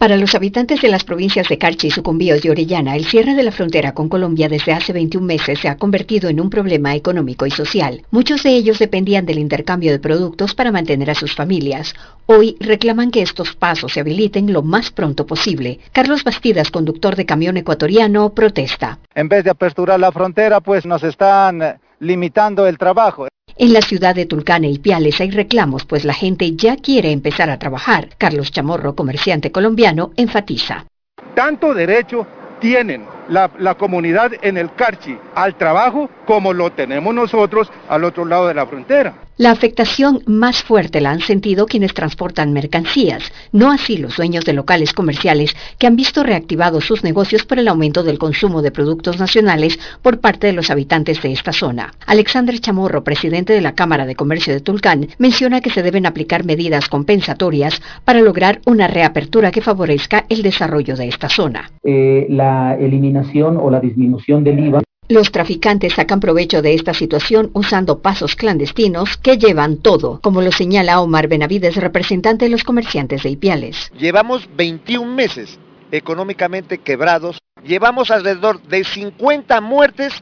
Para los habitantes de las provincias de Carchi, Sucumbíos y Orellana, el cierre de la frontera con Colombia desde hace 21 meses se ha convertido en un problema económico y social. Muchos de ellos dependían del intercambio de productos para mantener a sus familias. Hoy reclaman que estos pasos se habiliten lo más pronto posible. Carlos Bastidas, conductor de camión ecuatoriano, protesta. En vez de aperturar la frontera, pues nos están limitando el trabajo. En la ciudad de Tulcán y Piales hay reclamos, pues la gente ya quiere empezar a trabajar. Carlos Chamorro, comerciante colombiano, enfatiza. Tanto derecho tienen la, la, comunidad en el Carchi al trabajo como lo tenemos nosotros al otro lado de la frontera. La afectación más fuerte la han sentido quienes transportan mercancías, no así los dueños de locales comerciales que han visto reactivados sus negocios por el aumento del consumo de productos nacionales por parte de los habitantes de esta zona. Alexander Chamorro, presidente de la Cámara de Comercio de Tulcán, menciona que se deben aplicar medidas compensatorias para lograr una reapertura que favorezca el desarrollo de esta zona. Eh, la eliminación o la disminución del IVA los traficantes sacan provecho de esta situación usando pasos clandestinos que llevan todo, como lo señala Omar Benavides, representante de los comerciantes de Ipiales. Llevamos 21 meses económicamente quebrados, llevamos alrededor de 50 muertes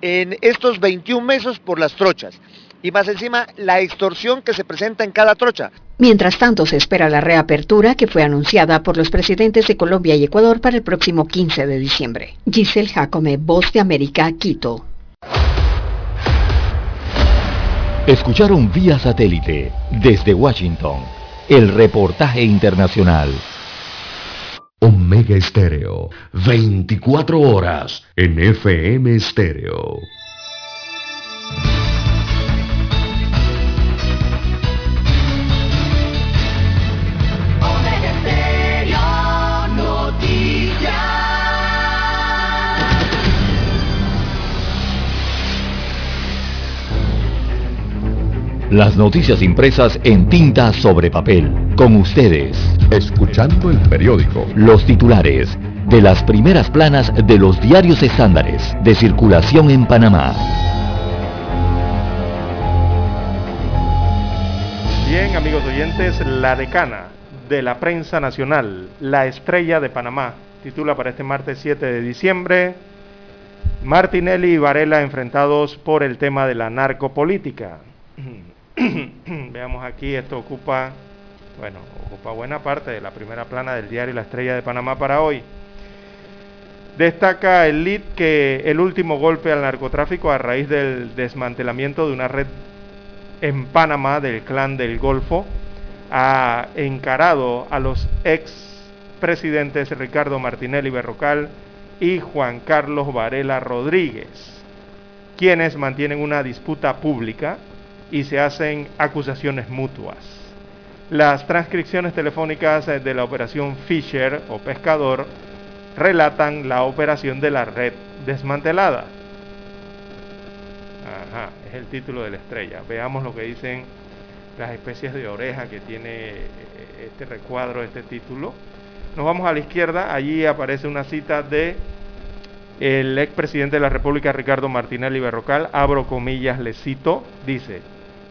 en estos 21 meses por las trochas y más encima la extorsión que se presenta en cada trocha. Mientras tanto, se espera la reapertura que fue anunciada por los presidentes de Colombia y Ecuador para el próximo 15 de diciembre. Giselle Jacome, Voz de América, Quito. Escucharon vía satélite desde Washington el reportaje internacional. Omega Estéreo, 24 horas en FM Estéreo. Las noticias impresas en tinta sobre papel. Con ustedes. Escuchando el periódico. Los titulares de las primeras planas de los diarios estándares de circulación en Panamá. Bien, amigos oyentes, la decana de la prensa nacional, la estrella de Panamá, titula para este martes 7 de diciembre, Martinelli y Varela enfrentados por el tema de la narcopolítica. Veamos aquí, esto ocupa, bueno, ocupa buena parte de la primera plana del diario La Estrella de Panamá para hoy. Destaca el lead que el último golpe al narcotráfico a raíz del desmantelamiento de una red en Panamá del clan del Golfo ha encarado a los ex presidentes Ricardo Martinelli Berrocal y Juan Carlos Varela Rodríguez, quienes mantienen una disputa pública y se hacen acusaciones mutuas. Las transcripciones telefónicas de la operación Fisher o Pescador relatan la operación de la red desmantelada. Ajá, es el título de la estrella. Veamos lo que dicen las especies de oreja que tiene eh, este recuadro, este título. Nos vamos a la izquierda, allí aparece una cita de el expresidente de la República, Ricardo Martinelli Berrocal, abro comillas, le cito, dice,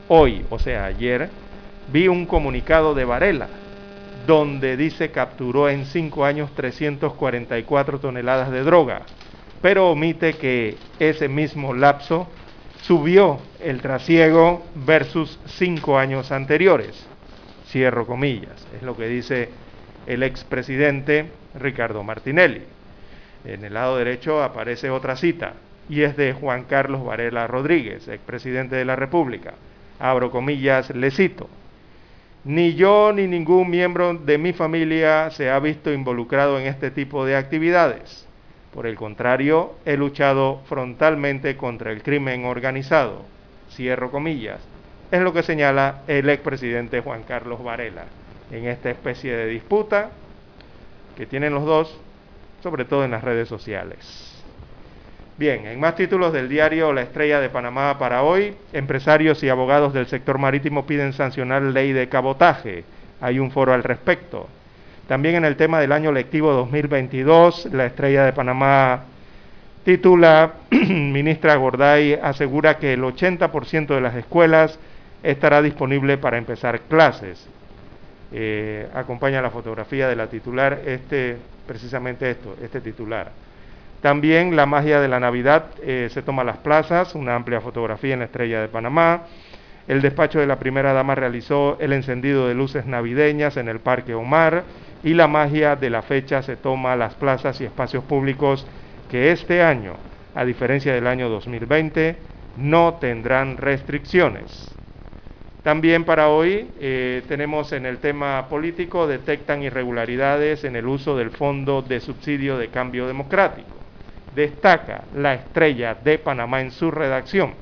hoy, o sea, ayer, vi un comunicado de Varela donde dice capturó en cinco años 344 toneladas de droga, pero omite que ese mismo lapso subió el trasiego versus cinco años anteriores. Cierro comillas, es lo que dice el expresidente Ricardo Martinelli. En el lado derecho aparece otra cita y es de Juan Carlos Varela Rodríguez, expresidente de la República. Abro comillas, le cito. Ni yo ni ningún miembro de mi familia se ha visto involucrado en este tipo de actividades. Por el contrario, he luchado frontalmente contra el crimen organizado. Cierro comillas. Es lo que señala el expresidente Juan Carlos Varela en esta especie de disputa que tienen los dos, sobre todo en las redes sociales. Bien, en más títulos del diario La Estrella de Panamá para hoy, empresarios y abogados del sector marítimo piden sancionar ley de cabotaje. Hay un foro al respecto. También en el tema del año lectivo 2022, La Estrella de Panamá titula, ministra Gorday asegura que el 80% de las escuelas estará disponible para empezar clases. Eh, acompaña la fotografía de la titular, este, precisamente esto, este titular. También la magia de la Navidad eh, se toma las plazas, una amplia fotografía en la estrella de Panamá. El despacho de la primera dama realizó el encendido de luces navideñas en el Parque Omar y la magia de la fecha se toma las plazas y espacios públicos que este año, a diferencia del año 2020, no tendrán restricciones. También para hoy eh, tenemos en el tema político, detectan irregularidades en el uso del Fondo de Subsidio de Cambio Democrático destaca la estrella de Panamá en su redacción.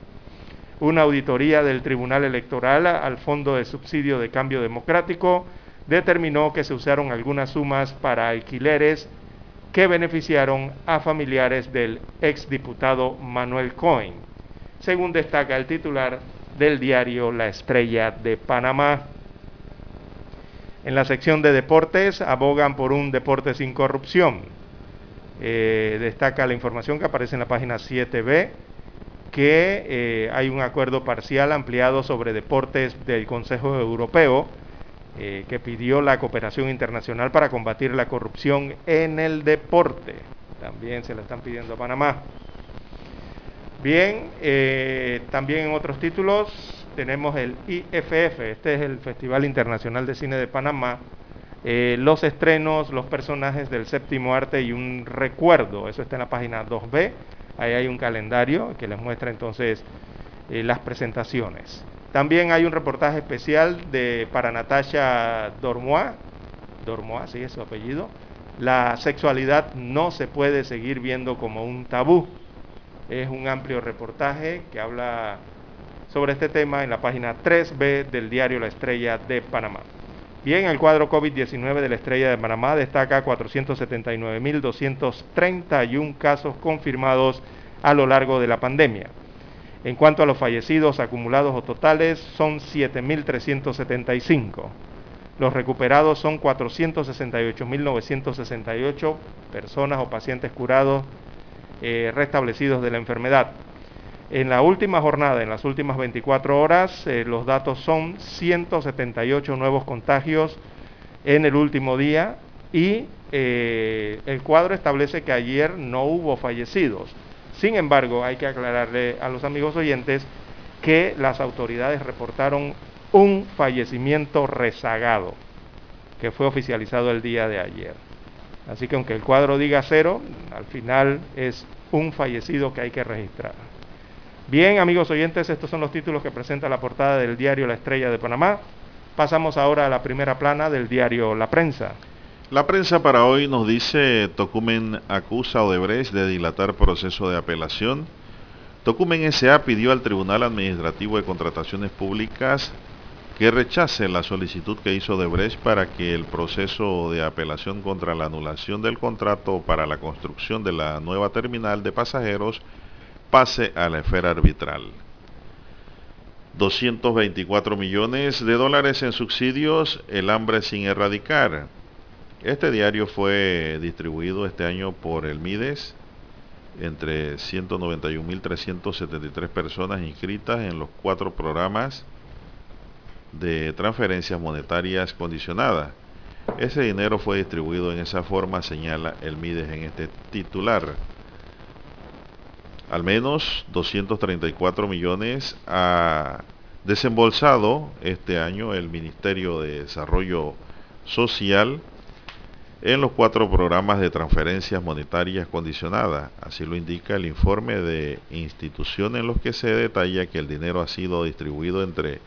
Una auditoría del Tribunal Electoral al Fondo de Subsidio de Cambio Democrático determinó que se usaron algunas sumas para alquileres que beneficiaron a familiares del exdiputado Manuel Cohen, según destaca el titular del diario La Estrella de Panamá. En la sección de deportes abogan por un deporte sin corrupción. Eh, destaca la información que aparece en la página 7b, que eh, hay un acuerdo parcial ampliado sobre deportes del Consejo Europeo eh, que pidió la cooperación internacional para combatir la corrupción en el deporte. También se la están pidiendo a Panamá. Bien, también en otros títulos tenemos el IFF, este es el Festival Internacional de Cine de Panamá, eh, los estrenos, los personajes del séptimo arte y un recuerdo. Eso está en la página 2B. Ahí hay un calendario que les muestra entonces eh, las presentaciones. También hay un reportaje especial de para Natasha Dormois, Dormois, sí es su apellido. La sexualidad no se puede seguir viendo como un tabú. Es un amplio reportaje que habla sobre este tema en la página 3B del diario La Estrella de Panamá. Bien, el cuadro COVID-19 de la estrella de Panamá destaca 479.231 casos confirmados a lo largo de la pandemia. En cuanto a los fallecidos acumulados o totales, son 7.375. Los recuperados son 468.968 personas o pacientes curados eh, restablecidos de la enfermedad. En la última jornada, en las últimas 24 horas, eh, los datos son 178 nuevos contagios en el último día y eh, el cuadro establece que ayer no hubo fallecidos. Sin embargo, hay que aclararle a los amigos oyentes que las autoridades reportaron un fallecimiento rezagado que fue oficializado el día de ayer. Así que aunque el cuadro diga cero, al final es un fallecido que hay que registrar. Bien, amigos oyentes, estos son los títulos que presenta la portada del diario La Estrella de Panamá. Pasamos ahora a la primera plana del diario La Prensa. La prensa para hoy nos dice Tocumen acusa a Odebrecht de dilatar proceso de apelación. Tocumen S.A. pidió al Tribunal Administrativo de Contrataciones Públicas que rechace la solicitud que hizo Odebrecht para que el proceso de apelación contra la anulación del contrato para la construcción de la nueva terminal de pasajeros pase a la esfera arbitral. 224 millones de dólares en subsidios, el hambre sin erradicar. Este diario fue distribuido este año por el MIDES entre 191.373 personas inscritas en los cuatro programas de transferencias monetarias condicionadas. Ese dinero fue distribuido en esa forma, señala el MIDES en este titular. Al menos 234 millones ha desembolsado este año el Ministerio de Desarrollo Social en los cuatro programas de transferencias monetarias condicionadas. Así lo indica el informe de institución en los que se detalla que el dinero ha sido distribuido entre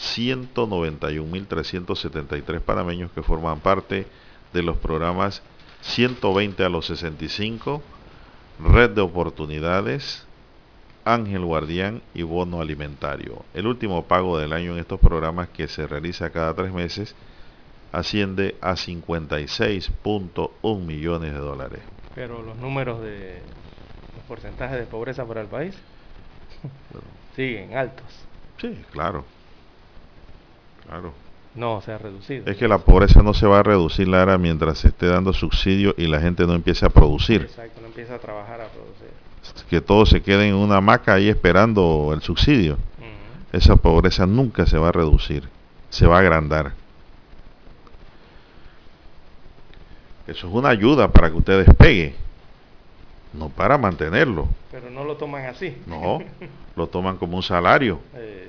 191.373 panameños que forman parte de los programas 120 a los 65, Red de Oportunidades, Ángel Guardián y Bono Alimentario. El último pago del año en estos programas que se realiza cada tres meses asciende a 56.1 millones de dólares. Pero los números de los porcentajes de pobreza para el país siguen altos. Sí, claro. Claro. No se ha reducido. Es que la pobreza no se va a reducir, Lara, mientras se esté dando subsidio y la gente no empiece a producir. Exacto, empieza a trabajar a producir. Que todos se queden en una hamaca ahí esperando el subsidio. Esa pobreza nunca se va a reducir, se va a agrandar. Eso es una ayuda para que usted despegue, no para mantenerlo. Pero no lo toman así. No, lo toman como un salario. Eh.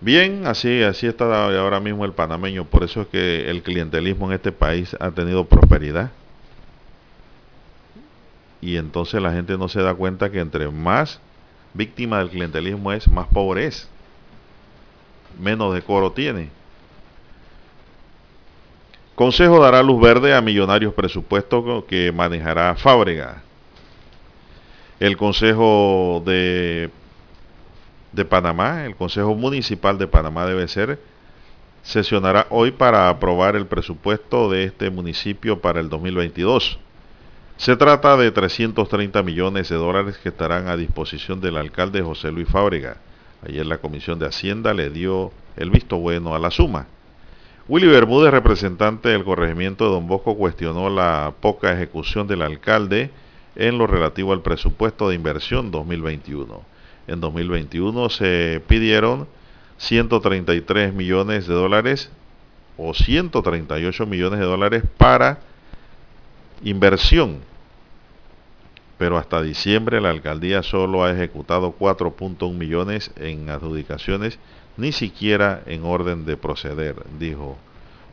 Bien, así, así está ahora mismo el panameño. Por eso es que el clientelismo en este país ha tenido prosperidad. Y entonces la gente no se da cuenta que entre más víctima del clientelismo es, más pobre es. Menos decoro tiene. Consejo dará luz verde a millonarios presupuestos que manejará Fábrega. El Consejo de, de Panamá, el Consejo Municipal de Panamá debe ser, sesionará hoy para aprobar el presupuesto de este municipio para el 2022. Se trata de 330 millones de dólares que estarán a disposición del alcalde José Luis Fábrega. Ayer la Comisión de Hacienda le dio el visto bueno a la suma. Willy Bermúdez, representante del corregimiento de Don Bosco, cuestionó la poca ejecución del alcalde en lo relativo al presupuesto de inversión 2021. En 2021 se pidieron 133 millones de dólares o 138 millones de dólares para inversión. Pero hasta diciembre la alcaldía solo ha ejecutado 4.1 millones en adjudicaciones ni siquiera en orden de proceder, dijo.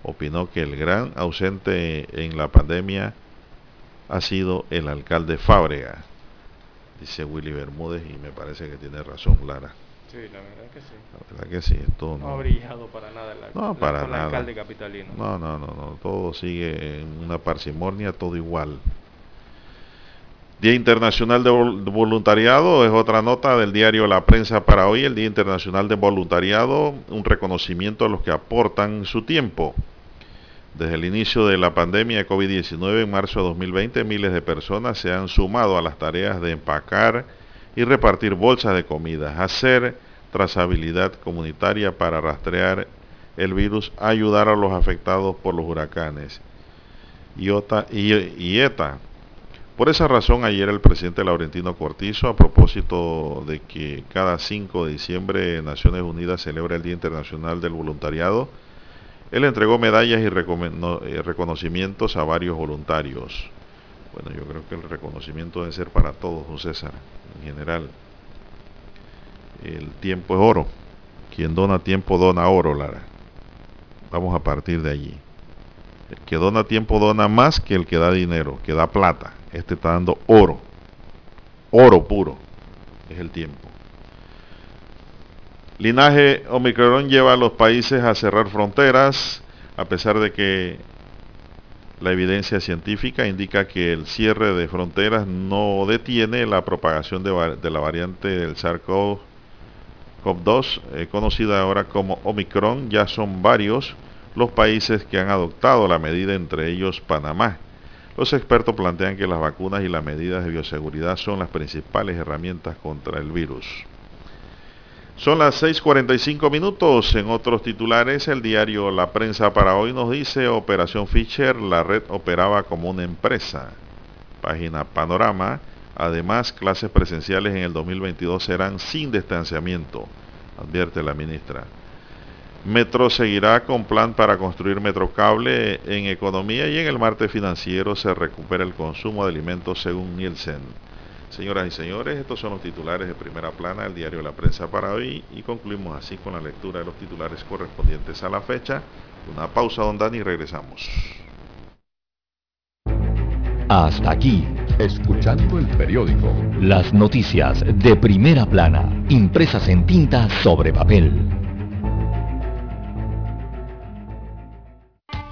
Opinó que el gran ausente en la pandemia ha sido el alcalde Fábrega, dice Willy Bermúdez y me parece que tiene razón Lara. Sí, la verdad que sí. La verdad que sí, esto no, ha brillado para nada el, no, para nada. alcalde capitalino. No, no, no, no, todo sigue en una parsimonia, todo igual. Día Internacional de Voluntariado es otra nota del diario La Prensa para hoy. El Día Internacional de Voluntariado, un reconocimiento a los que aportan su tiempo. Desde el inicio de la pandemia de COVID-19 en marzo de 2020, miles de personas se han sumado a las tareas de empacar y repartir bolsas de comida, hacer trazabilidad comunitaria para rastrear el virus, ayudar a los afectados por los huracanes. Y ETA. Por esa razón, ayer el presidente Laurentino Cortizo, a propósito de que cada 5 de diciembre Naciones Unidas celebra el Día Internacional del Voluntariado, él entregó medallas y eh, reconocimientos a varios voluntarios. Bueno, yo creo que el reconocimiento debe ser para todos, José César, en general. El tiempo es oro. Quien dona tiempo dona oro, Lara. Vamos a partir de allí. El que dona tiempo dona más que el que da dinero, que da plata. Este está dando oro. Oro puro. Es el tiempo. Linaje Omicron lleva a los países a cerrar fronteras, a pesar de que la evidencia científica indica que el cierre de fronteras no detiene la propagación de, la variante del SARS-CoV-2, eh, conocida ahora como Omicron. Ya son varios los países que han adoptado la medida, entre ellos Panamá. Los expertos plantean que las vacunas y las medidas de bioseguridad son las principales herramientas contra el virus. Son las 6.45 minutos. En otros titulares, el diario La Prensa para hoy nos dice Operación Fischer, la red operaba como una empresa. Página Panorama. Además, clases presenciales en el 2022 serán sin distanciamiento, advierte la ministra. Metro seguirá con plan para construir metrocable en economía y en el martes financiero se recupera el consumo de alimentos según Nielsen. Señoras y señores, estos son los titulares de primera plana del diario La Prensa para hoy y concluimos así con la lectura de los titulares correspondientes a la fecha. Una pausa, don Dani, y regresamos. Hasta aquí, escuchando el periódico. Las noticias de primera plana, impresas en tinta sobre papel.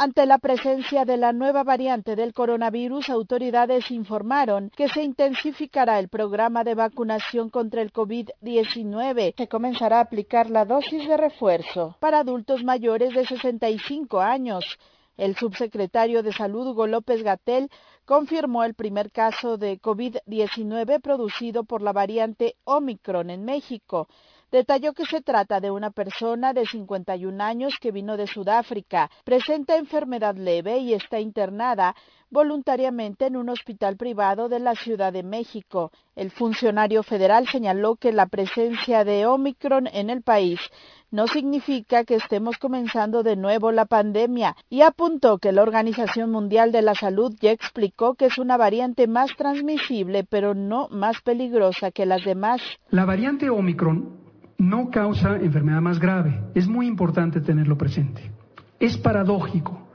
Ante la presencia de la nueva variante del coronavirus, autoridades informaron que se intensificará el programa de vacunación contra el COVID-19, que comenzará a aplicar la dosis de refuerzo para adultos mayores de 65 años. El subsecretario de Salud, Hugo López Gatel, confirmó el primer caso de COVID-19 producido por la variante Omicron en México. Detalló que se trata de una persona de 51 años que vino de Sudáfrica, presenta enfermedad leve y está internada voluntariamente en un hospital privado de la Ciudad de México. El funcionario federal señaló que la presencia de Omicron en el país no significa que estemos comenzando de nuevo la pandemia y apuntó que la Organización Mundial de la Salud ya explicó que es una variante más transmisible pero no más peligrosa que las demás. La variante Omicron no causa enfermedad más grave. Es muy importante tenerlo presente. Es paradójico,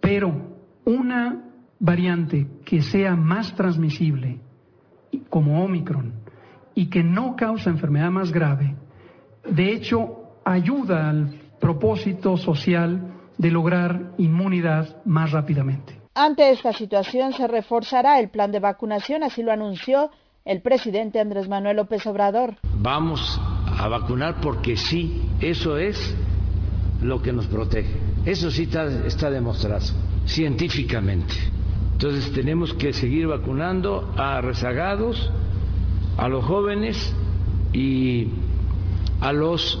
pero una variante que sea más transmisible, como Omicron, y que no causa enfermedad más grave, de hecho ayuda al propósito social de lograr inmunidad más rápidamente. Ante esta situación se reforzará el plan de vacunación, así lo anunció el presidente Andrés Manuel López Obrador. Vamos a vacunar porque sí, eso es lo que nos protege. Eso sí está, está demostrado científicamente. Entonces tenemos que seguir vacunando a rezagados, a los jóvenes y a los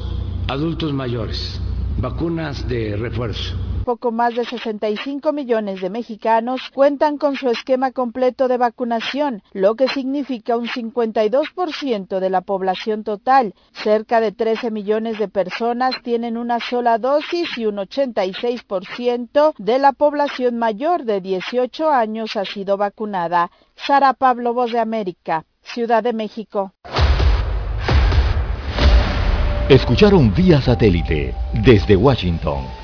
adultos mayores, vacunas de refuerzo poco más de 65 millones de mexicanos cuentan con su esquema completo de vacunación, lo que significa un 52% de la población total. Cerca de 13 millones de personas tienen una sola dosis y un 86% de la población mayor de 18 años ha sido vacunada. Sara Pablo, Voz de América, Ciudad de México. Escucharon vía satélite desde Washington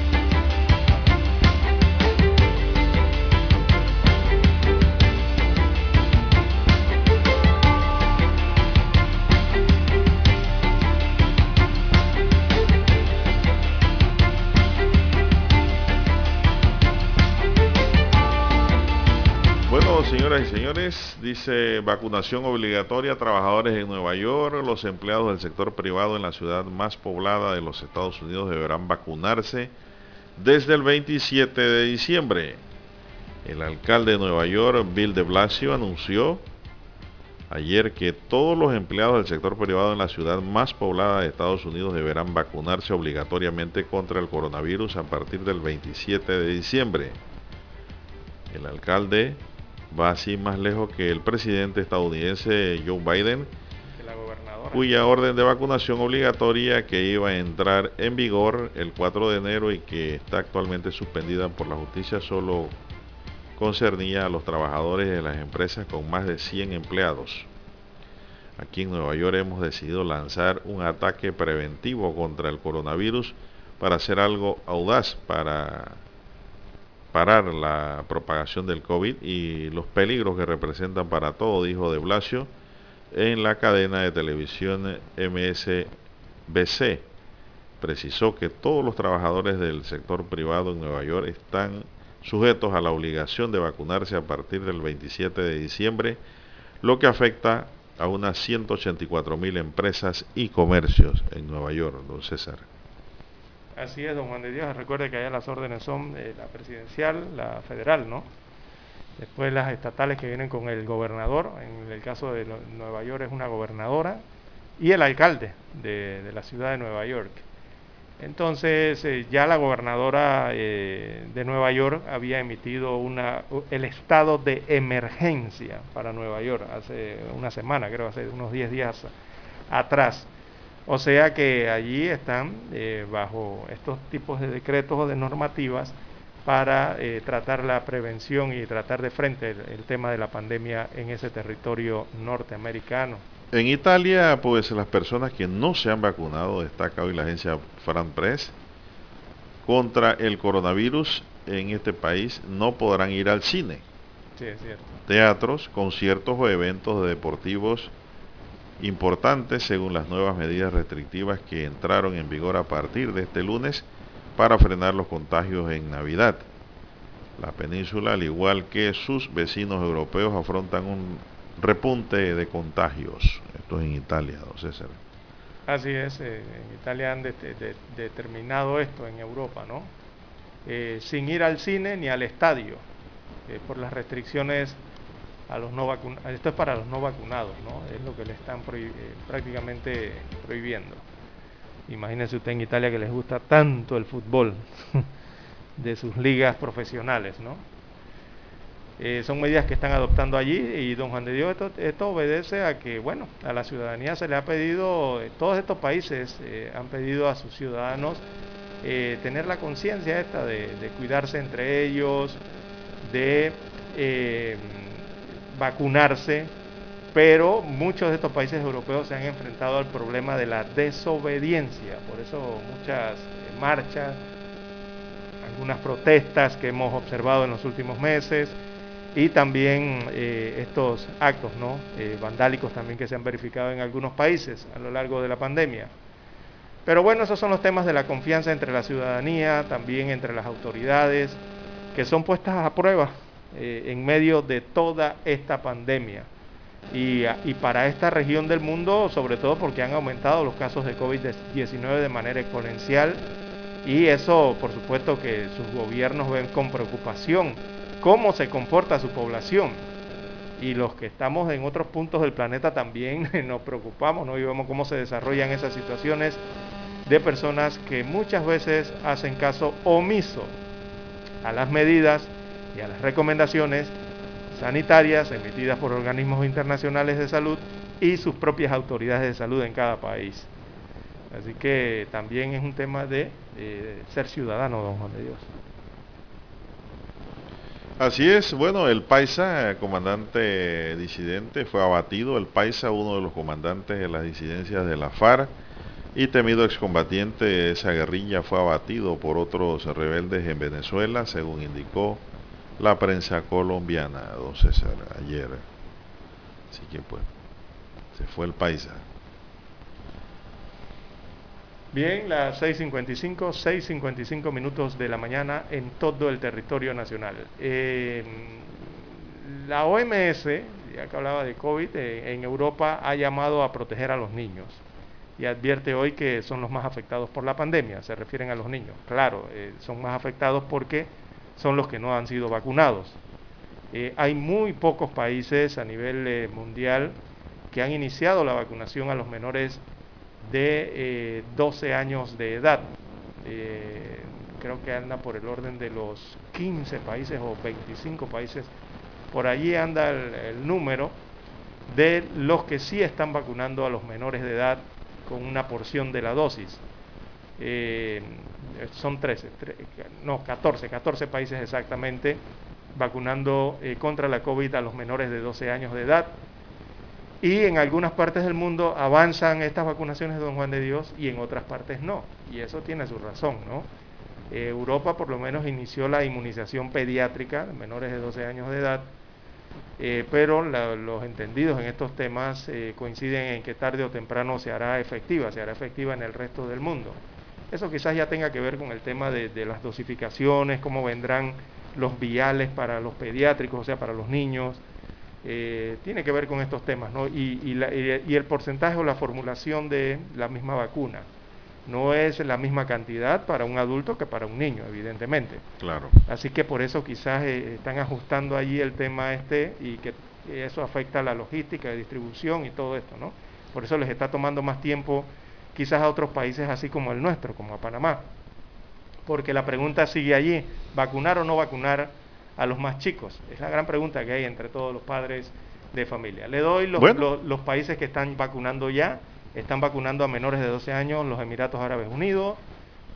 Señoras y señores, dice vacunación obligatoria a trabajadores en Nueva York. Los empleados del sector privado en la ciudad más poblada de los Estados Unidos deberán vacunarse desde el 27 de diciembre. El alcalde de Nueva York, Bill de Blasio, anunció ayer que todos los empleados del sector privado en la ciudad más poblada de Estados Unidos deberán vacunarse obligatoriamente contra el coronavirus a partir del 27 de diciembre. El alcalde va así más lejos que el presidente estadounidense Joe Biden, cuya orden de vacunación obligatoria que iba a entrar en vigor el 4 de enero y que está actualmente suspendida por la justicia solo concernía a los trabajadores de las empresas con más de 100 empleados. Aquí en Nueva York hemos decidido lanzar un ataque preventivo contra el coronavirus para hacer algo audaz para parar la propagación del COVID y los peligros que representan para todo, dijo de Blasio en la cadena de televisión MSBC. Precisó que todos los trabajadores del sector privado en Nueva York están sujetos a la obligación de vacunarse a partir del 27 de diciembre, lo que afecta a unas 184 mil empresas y comercios en Nueva York, don César. Así es, don Juan de Dios. Recuerde que allá las órdenes son la presidencial, la federal, ¿no? Después las estatales que vienen con el gobernador, en el caso de Nueva York es una gobernadora, y el alcalde de, la ciudad de Nueva York. Entonces eh, ya la gobernadora eh, de Nueva York había emitido una, el estado de emergencia para Nueva York hace una semana, creo, hace unos 10 días atrás. O sea que allí están eh, bajo estos tipos de decretos o de normativas para eh, tratar la prevención y tratar de frente el, tema de la pandemia en ese territorio norteamericano. En Italia, pues las personas que no se han vacunado, destaca hoy la agencia Fran Press, contra el coronavirus en este país no podrán ir al cine. Sí, es cierto. Teatros, conciertos o eventos deportivos importantes según las nuevas medidas restrictivas que entraron en vigor a partir de este lunes para frenar los contagios en Navidad. La península, al igual que sus vecinos europeos, afrontan un repunte de contagios. Esto es en Italia, don César. Así es, eh, en Italia han determinado esto en Europa, ¿no? Eh, sin ir al cine ni al estadio, eh, por las restricciones a los no vacunados. Esto es para los no vacunados, ¿no? Es lo que le están eh, prácticamente prohibiendo. Imagínense usted en Italia que les gusta tanto el fútbol de sus ligas profesionales, ¿no? Eh, son medidas que están adoptando allí y don Juan de Dios, esto, obedece a que, bueno, a la ciudadanía se le ha pedido, eh, todos estos países han pedido a sus ciudadanos tener la conciencia esta de, cuidarse entre ellos, de vacunarse, pero muchos de estos países europeos se han enfrentado al problema de la desobediencia, por eso muchas eh, marchas algunas protestas que hemos observado en los últimos meses y también estos actos ¿no? vandálicos también que se han verificado en algunos países a lo largo de la pandemia. Pero bueno, esos son los temas de la confianza entre la ciudadanía, también entre las autoridades, que son puestas a prueba eh, en medio de toda esta pandemia. Y, y, para esta región del mundo, sobre todo porque han aumentado los casos de COVID-19 de manera exponencial. Y eso, por supuesto, que sus gobiernos ven con preocupación cómo se comporta su población. Y los que estamos en otros puntos del planeta también nos preocupamos, ¿no? Y vemos cómo se desarrollan esas situaciones de personas que muchas veces hacen caso omiso a las medidas y a las recomendaciones sanitarias emitidas por organismos internacionales de salud y sus propias autoridades de salud en cada país. Así que también es un tema de eh, ser ciudadano, don Juan de Dios. Así es, bueno, el Paisa, comandante disidente, fue abatido. El Paisa, uno de los comandantes de las disidencias de la FARC, y temido excombatiente de esa guerrilla fue abatido por otros rebeldes en Venezuela, según indicó la prensa colombiana, don César, ayer. Así que pues, se fue el paisa. Bien, las 6.55, 6.55 minutos de la mañana en todo el territorio nacional. Eh, la OMS, ya que hablaba de COVID, eh, en Europa ha llamado a proteger a los niños y advierte hoy que son los más afectados por la pandemia, se refieren a los niños. Claro, eh, son más afectados porque son los que no han sido vacunados. Eh, hay muy pocos países a nivel eh, mundial que han iniciado la vacunación a los menores de 12 años de edad. creo que anda por el orden de los 15 países o 25 países. Por allí anda el número de los que sí están vacunando a los menores de edad con una porción de la dosis. Eh, son 13, no, 14, 14 países exactamente vacunando eh, contra la COVID a los menores de 12 años de edad. Y en algunas partes del mundo avanzan estas vacunaciones de Don Juan de Dios y en otras partes no. Y eso tiene su razón, ¿no? Eh, Europa por lo menos inició la inmunización pediátrica de menores de 12 años de edad pero los entendidos en estos temas coinciden en que tarde o temprano se hará efectiva, se hará efectiva en el resto del mundo. Eso quizás ya tenga que ver con el tema de, las dosificaciones, cómo vendrán los viales para los pediátricos, o sea, para los niños. Eh, tiene que ver con estos temas, ¿no? y el porcentaje o la formulación de la misma vacuna. No es la misma cantidad para un adulto que para un niño, evidentemente. Claro. Así que por eso quizás eh, están ajustando allí el tema este y que eso afecta a la logística de distribución y todo esto, ¿no? Por eso les está tomando más tiempo quizás a otros países así como el nuestro, como a Panamá. Porque la pregunta sigue allí, ¿vacunar o no vacunar a los más chicos? Es la gran pregunta que hay entre todos los padres de familia. Le doy los, los países que están vacunando ya están vacunando a menores de 12 años los Emiratos Árabes Unidos,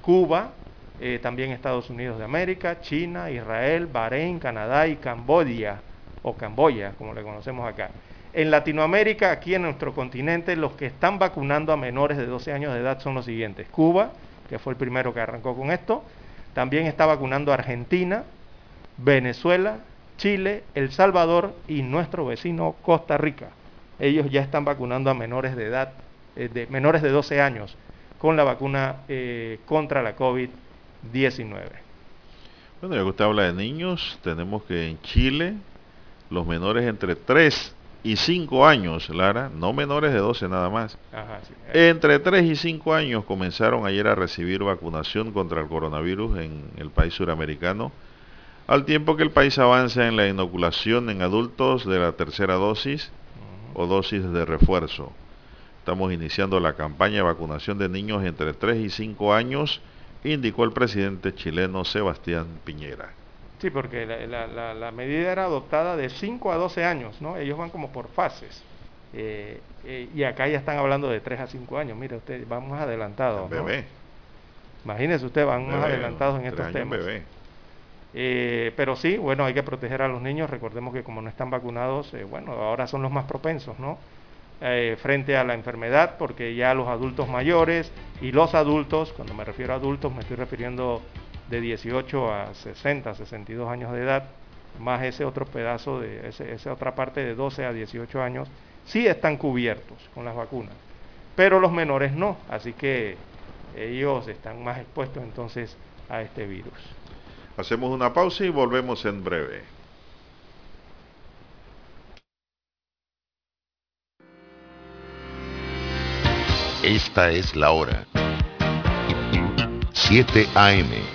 Cuba, eh, también Estados Unidos de América, China, Israel, Bahrein, Canadá y Camboya, o Camboya, como le conocemos acá. En Latinoamérica, aquí en nuestro continente, los que están vacunando a menores de 12 años de edad son los siguientes. Cuba, que fue el primero que arrancó con esto, también está vacunando Argentina, Venezuela, Chile, El Salvador y nuestro vecino Costa Rica. Ellos ya están vacunando a menores de edad eh, de menores de 12 años con la vacuna eh, contra la COVID-19. Bueno, ya que usted habla de niños, tenemos que en Chile los menores entre 3 y 5 años, Lara, no menores de 12 nada más. Entre 3 y 5 años comenzaron ayer a recibir vacunación contra el coronavirus en el país suramericano, al tiempo que el país avanza en la inoculación en adultos de la tercera dosis o dosis de refuerzo. Estamos iniciando la campaña de vacunación de niños entre 3 y 5 años, indicó el presidente chileno Sebastián Piñera. Sí, porque la, medida era adoptada de 5 a 12 años, ¿no? Ellos van como por fases. Eh, eh, y acá ya están hablando de 3 a 5 años. Mire, usted, vamos adelantados. Bebé. Imagínese usted, van más adelantados en estos temas. Bebé. Eh, pero sí, bueno, hay que proteger a los niños. Recordemos que como no están vacunados, bueno, ahora son los más propensos, ¿no? Eh, frente a la enfermedad, porque ya los adultos mayores y los adultos, cuando me refiero a adultos me estoy refiriendo de 18 a 60, 62 años de edad, más ese otro pedazo de esa otra parte de 12 a 18 años, sí están cubiertos con las vacunas, pero los menores no, así que ellos están más expuestos entonces a este virus. Hacemos una pausa y volvemos en breve. Esta es la hora. 7 AM.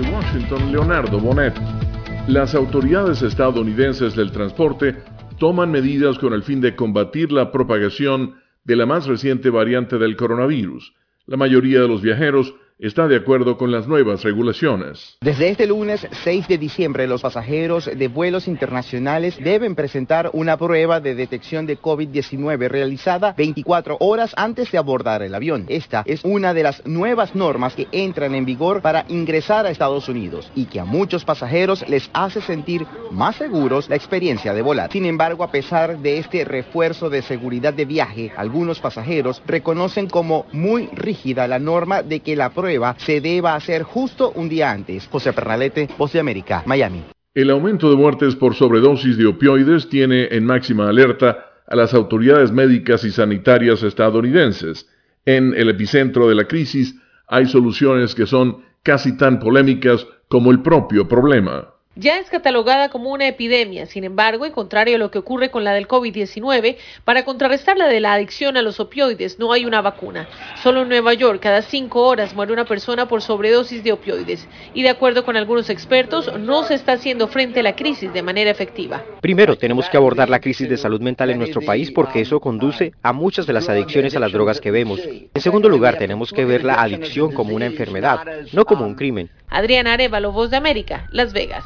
Desde Washington, Leonardo Bonet. Las autoridades estadounidenses del transporte toman medidas con el fin de combatir la propagación de la más reciente variante del coronavirus. La mayoría de los viajeros está de acuerdo con las nuevas regulaciones. Desde este lunes 6 de diciembre, los pasajeros de vuelos internacionales deben presentar una prueba de detección de COVID-19 realizada 24 horas antes de abordar el avión. Esta es una de las nuevas normas que entran en vigor para ingresar a Estados Unidos y que a muchos pasajeros les hace sentir más seguros la experiencia de volar. Sin embargo, a pesar de este refuerzo de seguridad de viaje, algunos pasajeros reconocen como muy rígida la norma de que la prueba se deba hacer justo un día antes. José Pernalete, Voz América, Miami. El aumento de muertes por sobredosis de opioides tiene en máxima alerta a las autoridades médicas y sanitarias estadounidenses. En el epicentro de la crisis hay soluciones que son casi tan polémicas como el propio problema ya es catalogada como una epidemia. Sin embargo, en contrario a lo que ocurre con la del COVID-19, para contrarrestar la de la adicción a los opioides no hay una vacuna. Solo en Nueva York, cada cinco horas muere una persona por sobredosis de opioides. Y de acuerdo con algunos expertos, no se está haciendo frente a la crisis de manera efectiva. Primero, tenemos que abordar la crisis de salud mental en nuestro país porque eso conduce a muchas de las adicciones a las drogas que vemos. En segundo lugar, tenemos que ver la adicción como una enfermedad, no como un crimen. Adriana Arevalo, Voz de América, Las Vegas.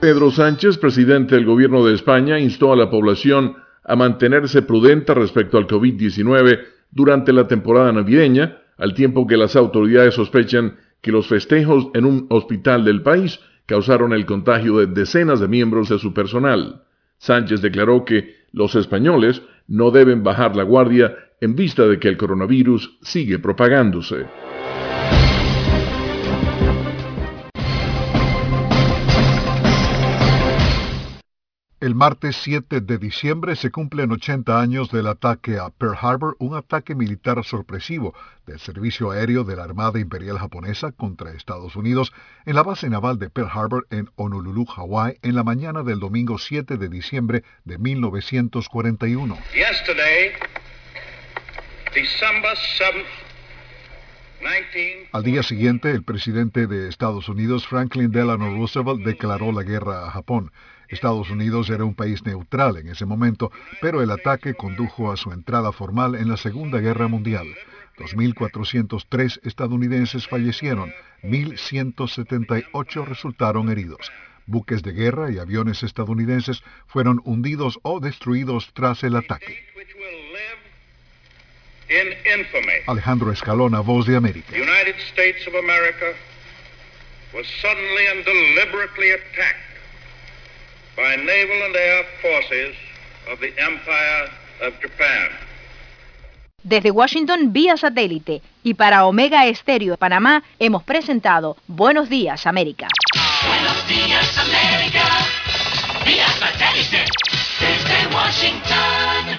Pedro Sánchez, presidente del gobierno de España, instó a la población a mantenerse prudente respecto al COVID-19 durante la temporada navideña, al tiempo que las autoridades sospechan que los festejos en un hospital del país causaron el contagio de decenas de miembros de su personal. Sánchez declaró que los españoles no deben bajar la guardia en vista de que el coronavirus sigue propagándose. El martes 7 de diciembre se cumplen 80 años del ataque a Pearl Harbor, un ataque militar sorpresivo del Servicio Aéreo de la Armada Imperial Japonesa contra Estados Unidos en la base naval de Pearl Harbor en Honolulu, Hawái, en la mañana del domingo 7 de diciembre de 1941. Al día siguiente, el presidente de Estados Unidos, Franklin Delano Roosevelt, declaró la guerra a Japón. Estados Unidos era un país neutral en ese momento, pero el ataque condujo a su entrada formal en la Segunda Guerra Mundial. 2.403 estadounidenses fallecieron, 1.178 resultaron heridos. Buques de guerra y aviones estadounidenses fueron hundidos o destruidos tras el ataque. Alejandro Escalona, Voz de América. Desde Washington vía satélite y para Omega Estéreo de Panamá hemos presentado Buenos Días América. Buenos Días América vía satélite desde Washington.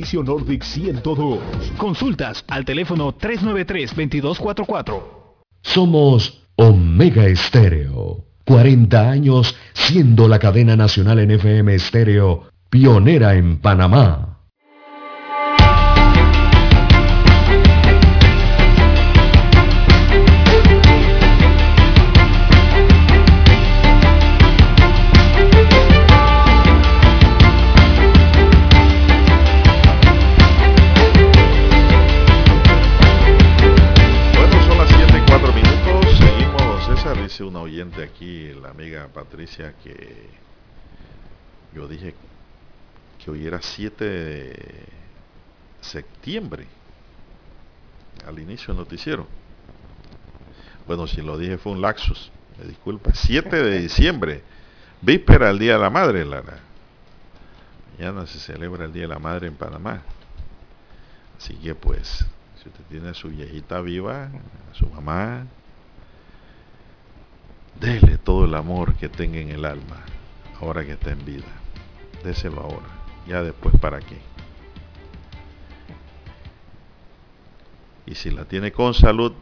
Nordic 102. Consultas al teléfono 393-2244. Somos Omega Estéreo. 40 años siendo la cadena nacional en FM Estéreo, pionera en Panamá. Patricia, que yo dije que hoy era 7 de septiembre, al inicio del noticiero. Bueno, si lo dije fue un laxus, me disculpa. 7 de diciembre, víspera del Día de la Madre, Lara. Mañana se celebra el Día de la Madre en Panamá. Así que pues, si usted tiene a su viejita viva, a su mamá, dele todo el amor que tenga en el alma, ahora que está en vida. Déselo ahora, ya después para qué. Y si la tiene con salud,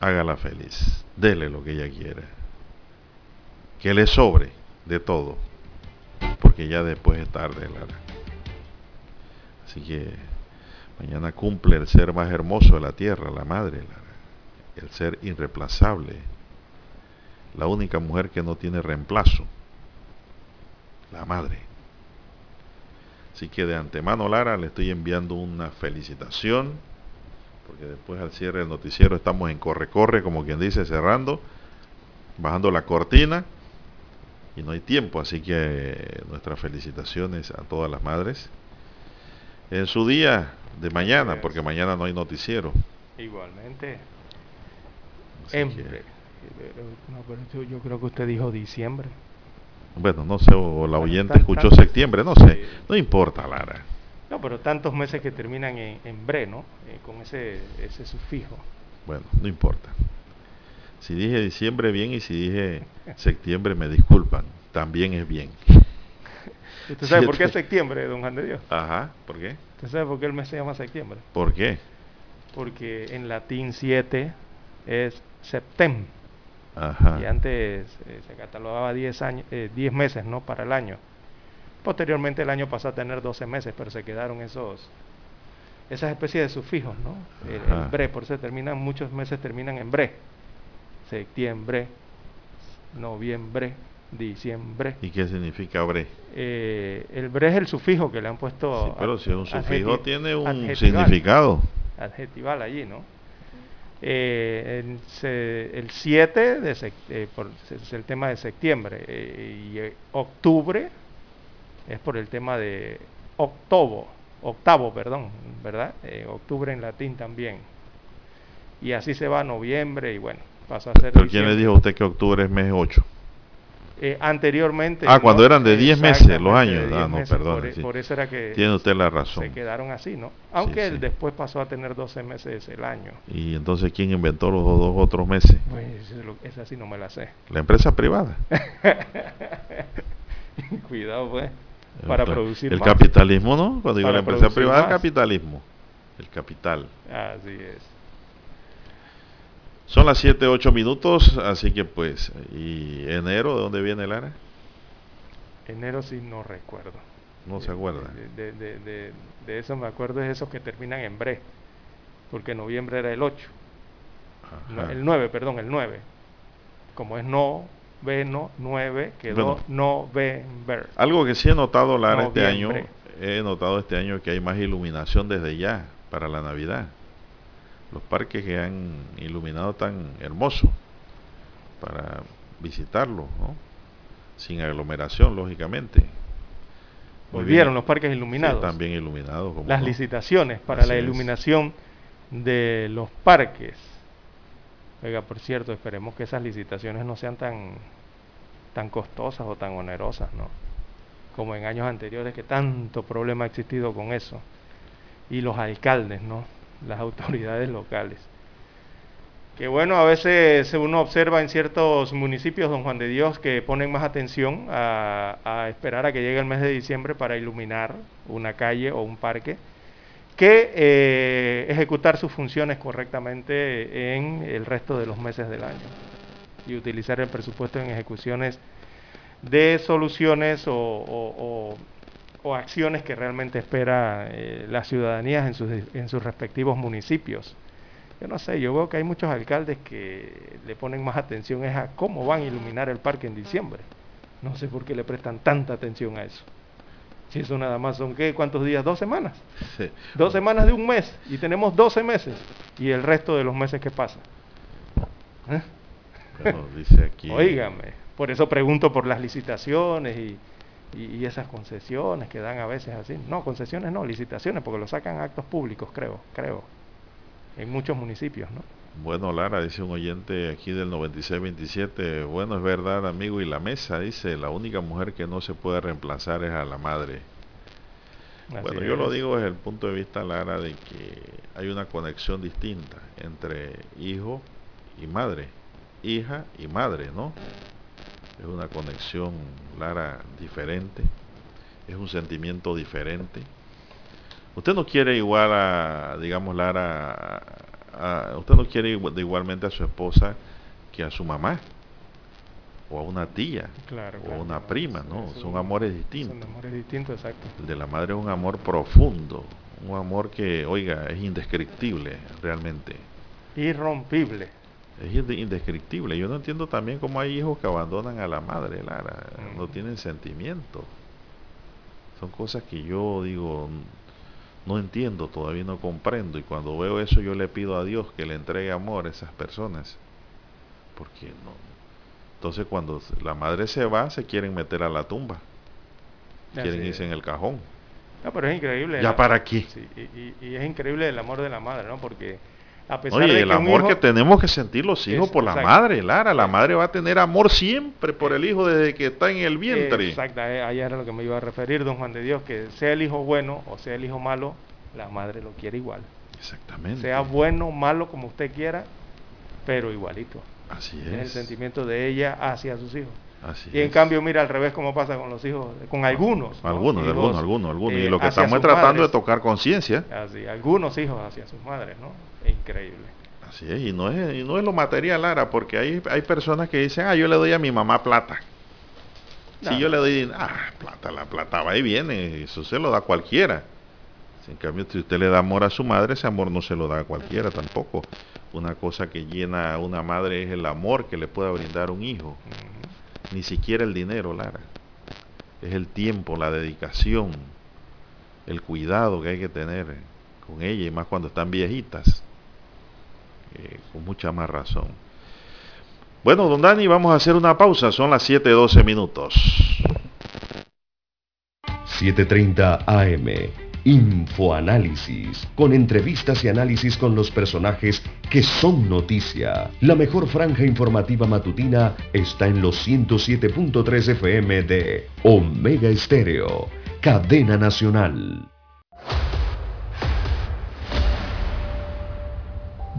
hágala feliz. Dele lo que ella quiera. Que le sobre de todo. Porque ya después es tarde, Lara. Así que mañana cumple el ser más hermoso de la tierra, la madre, Lara. El ser irreemplazable. La única mujer que no tiene reemplazo. La madre. Así que de antemano, Lara, le estoy enviando una felicitación porque después al cierre del noticiero estamos en corre-corre, como quien dice, cerrando, bajando la cortina y no hay tiempo, así que nuestras felicitaciones a todas las madres en su día de mañana, porque mañana no hay noticiero. Igualmente. Así En- que- no, pero yo- yo creo que usted dijo diciembre. Bueno, no sé, o la oyente tan- escuchó septiembre, no sé, no importa, Lara. No, pero tantos meses que terminan en, en bre, ¿no? Eh, con ese, ese sufijo. Bueno, no importa. Si dije diciembre bien y si dije septiembre me disculpan, también es bien. ¿Usted sabe por qué es septiembre, don Juan de Dios? Ajá, ¿por qué? ¿Usted sabe por qué el mes se llama septiembre? ¿Por qué? Porque en latín 7 es septem. Ajá. Y antes eh, se catalogaba 10 años, eh, 10 meses, ¿no? Para el año. Posteriormente el año pasó a tener 12 meses, pero se quedaron esos esas especies de sufijos, ¿no? El, bre, por eso terminan, muchos meses terminan en bre. Septiembre, noviembre, diciembre. ¿Y qué significa bre? Eh, el bre es el sufijo que le han puesto. Sí, pero si es un sufijo, tiene un significado. Adjetival allí, ¿no? Eh, el, el 7 de eh, por- es el tema de septiembre eh, y eh, octubre es por el tema de octobo, octavo, perdón, ¿verdad? Eh, octubre en latín también. Y así se va a noviembre y bueno, pasa a ser Pero ¿quién le dijo a usted que octubre es mes 8? Eh, anteriormente. Ah, cuando eran de 10 meses los años. Ah, 10 no, perdón. Por, e- sí. por eso era que Tiene usted la se razón. quedaron así, ¿no? Aunque sí. él después pasó a tener 12 meses el año. ¿Y entonces quién inventó los dos otros meses? Pues esa sí no me la sé. La empresa privada. Cuidado, pues. Para producir El más. capitalismo, ¿no? Cuando digo la empresa privada, el más. capitalismo. El capital. Así es. Son las 7, 8 minutos, así que pues, ¿y enero de dónde viene Lara? Enero sí no recuerdo. No se acuerda. De, de- de- de eso me acuerdo es esos que terminan en bre. Porque noviembre era el 8. No, Ajá. el 9, perdón, el 9. Como es no, ve, no, 9, quedó Bueno. no, ve, ver. Algo que sí he notado, Lara, este año, Noviembre. he notado este año que hay más iluminación desde ya para la Navidad. Los parques que han iluminado tan hermoso para visitarlos, ¿no? Sin aglomeración, lógicamente. Volvieron los parques iluminados. Sí, también iluminados. Las no. licitaciones para Así la es. iluminación de los parques. Oiga, por cierto, esperemos que esas licitaciones no sean tan, tan costosas o tan onerosas, ¿no? Como en años anteriores que tanto problema ha existido con eso. Y los alcaldes, ¿no? Las autoridades locales. Que bueno, a veces uno observa en ciertos municipios, don Juan de Dios, que ponen más atención a, esperar a que llegue el mes de diciembre para iluminar una calle o un parque que eh, ejecutar sus funciones correctamente en el resto de los meses del año y utilizar el presupuesto en ejecuciones de soluciones o- o- acciones que realmente espera eh, la ciudadanía en sus, en sus respectivos municipios. Yo no sé, yo veo que hay muchos alcaldes que le ponen más atención es a cómo van a iluminar el parque en diciembre. No sé por qué le prestan tanta atención a eso. Si eso nada más son, ¿qué? ¿Cuántos días? Dos semanas. Sí. Dos semanas de un mes y tenemos 12 meses. ¿Y el resto de los meses qué pasa? ¿Eh? Dice aquí. Por eso pregunto por las licitaciones y, y- y esas concesiones que dan a veces así. No, concesiones no, licitaciones, porque lo sacan a actos públicos, creo, creo. En muchos municipios, ¿no? Bueno, Lara, dice un oyente aquí del 9627, bueno, es verdad, amigo, y la mesa dice, la única mujer que no se puede reemplazar es a la madre. Así bueno, yo lo digo desde el punto de vista, Lara, de que hay una conexión distinta entre hijo y madre, hija y madre, ¿no? Es una conexión, Lara, diferente, es un sentimiento diferente. Usted no quiere igual a, digamos, Lara, a- a- usted no quiere igualmente a su esposa que a su mamá, o a una tía, Claro, o a claro, una claro. prima, ¿no? Eso- Son amores distintos. Son amores distintos, exacto. El de la madre es un amor profundo, un amor que, oiga, es indescriptible realmente. Irrompible. Es inde- indescriptible. Yo no entiendo también cómo hay hijos que abandonan a la madre, Lara. No tienen sentimiento. Son cosas que yo digo, n- no entiendo, todavía no comprendo. Y cuando veo eso yo le pido a Dios que le entregue amor a esas personas. Porque no. Entonces cuando la madre se va, se quieren meter a la tumba. Quieren irse es. en el cajón. No, pero es increíble. ¿Ya la- para qué? Sí, y, y- y es increíble el amor de la madre, ¿no? Porque a pesar Oye, de el que amor hijo- que tenemos que sentir los hijos Es- por la exacto. madre, Lara. La madre va a tener amor siempre por el hijo desde que está en el vientre. Exacto, eh, ahí era lo que me iba a referir, don Juan de Dios, que sea el hijo bueno o sea el hijo malo, la madre lo quiere igual. Exactamente. Sea bueno o malo como usted quiera, pero igualito. Así Es el es. sentimiento de ella hacia sus hijos. Así y en es. cambio, mira al revés cómo pasa con los hijos, con algunos. ¿no? Algunos, Hijos, algunos, algunos, algunos. eh, y lo que hacia estamos tratando madres. de tocar conciencia. Así, algunos hijos hacia sus madres, ¿no? Es increíble. Así es, y no es, y no es lo material, Lara, porque hay, hay personas que dicen, ah, yo le doy a mi mamá plata. Si yo le doy, ah, plata, la plata va y viene, eso se lo da cualquiera. En cambio, si usted le da amor a su madre, ese amor no se lo da a cualquiera tampoco. Una cosa que llena a una madre es el amor que le pueda brindar un hijo. Ni siquiera el dinero, Lara. Es el tiempo, la dedicación, el cuidado que hay que tener con ella, y más cuando están viejitas. Eh, con mucha más razón. Bueno, don Dani, vamos a hacer una pausa. Son las 7:12 minutos. 7.30 AM. Infoanálisis. Con entrevistas y análisis con los personajes que son noticia. La mejor franja informativa matutina está en los 107.3 FM de Omega Estéreo. Cadena Nacional.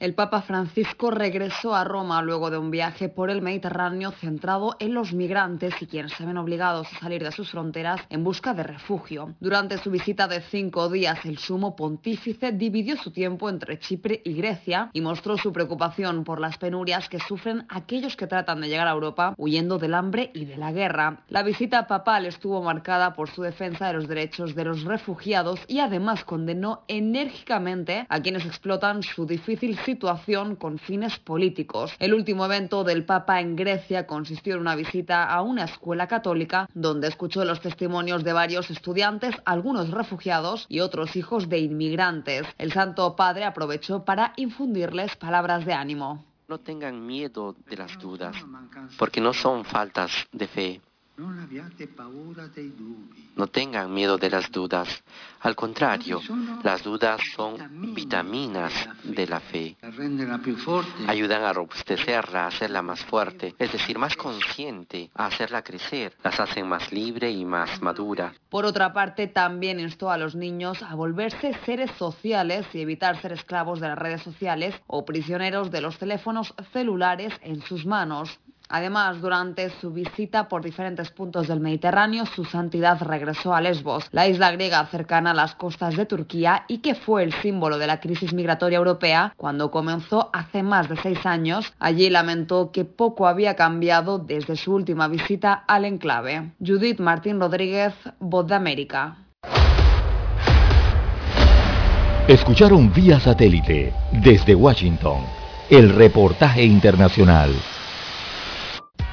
El Papa Francisco regresó a Roma luego de un viaje por el Mediterráneo centrado en los migrantes y quienes se ven obligados a salir de sus fronteras en busca de refugio. Durante su visita de cinco días, el sumo pontífice dividió su tiempo entre Chipre y Grecia y mostró su preocupación por las penurias que sufren aquellos que tratan de llegar a Europa huyendo del hambre y de la guerra. La visita papal estuvo marcada por su defensa de los derechos de los refugiados y además condenó enérgicamente a quienes explotan su difícil con fines políticos. El último evento del Papa en Grecia consistió en una visita a una escuela católica donde escuchó los testimonios de varios estudiantes, algunos refugiados y otros hijos de inmigrantes. El Santo Padre aprovechó para infundirles palabras de ánimo. No tengan miedo de las dudas, porque no son faltas de fe. No tengan miedo de las dudas. Al contrario, las dudas son vitaminas de la fe. Ayudan a robustecerla, a hacerla más fuerte, es decir, más consciente, a hacerla crecer. Las hacen más libre y más madura. Por otra parte, también instó a los niños a volverse seres sociales y evitar ser esclavos de las redes sociales o prisioneros de los teléfonos celulares en sus manos. Además, durante su visita por diferentes puntos del Mediterráneo, su santidad regresó a Lesbos, la isla griega cercana a las costas de Turquía y que fue el símbolo de la crisis migratoria europea cuando comenzó hace más de seis años. Allí lamentó que poco había cambiado desde su última visita al enclave. Judith Martín Rodríguez, Voz de América. Escucharon vía satélite desde Washington el reportaje internacional.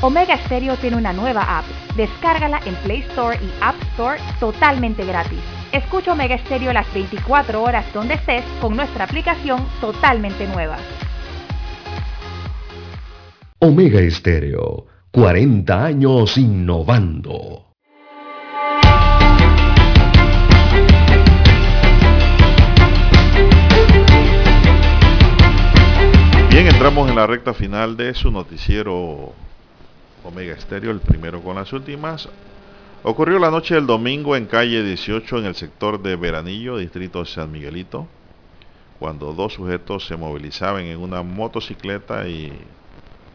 Omega Stereo tiene una nueva app. Descárgala en Play Store y App Store totalmente gratis. Escucha Omega Stereo las 24 horas donde estés con nuestra aplicación totalmente nueva. Omega Estéreo, 40 años innovando. Bien, entramos en la recta final de su noticiero Omega Estéreo, el primero con las últimas. Ocurrió la noche del domingo en calle 18 en el sector de Veranillo, distrito de San Miguelito, cuando dos sujetos se movilizaban en una motocicleta y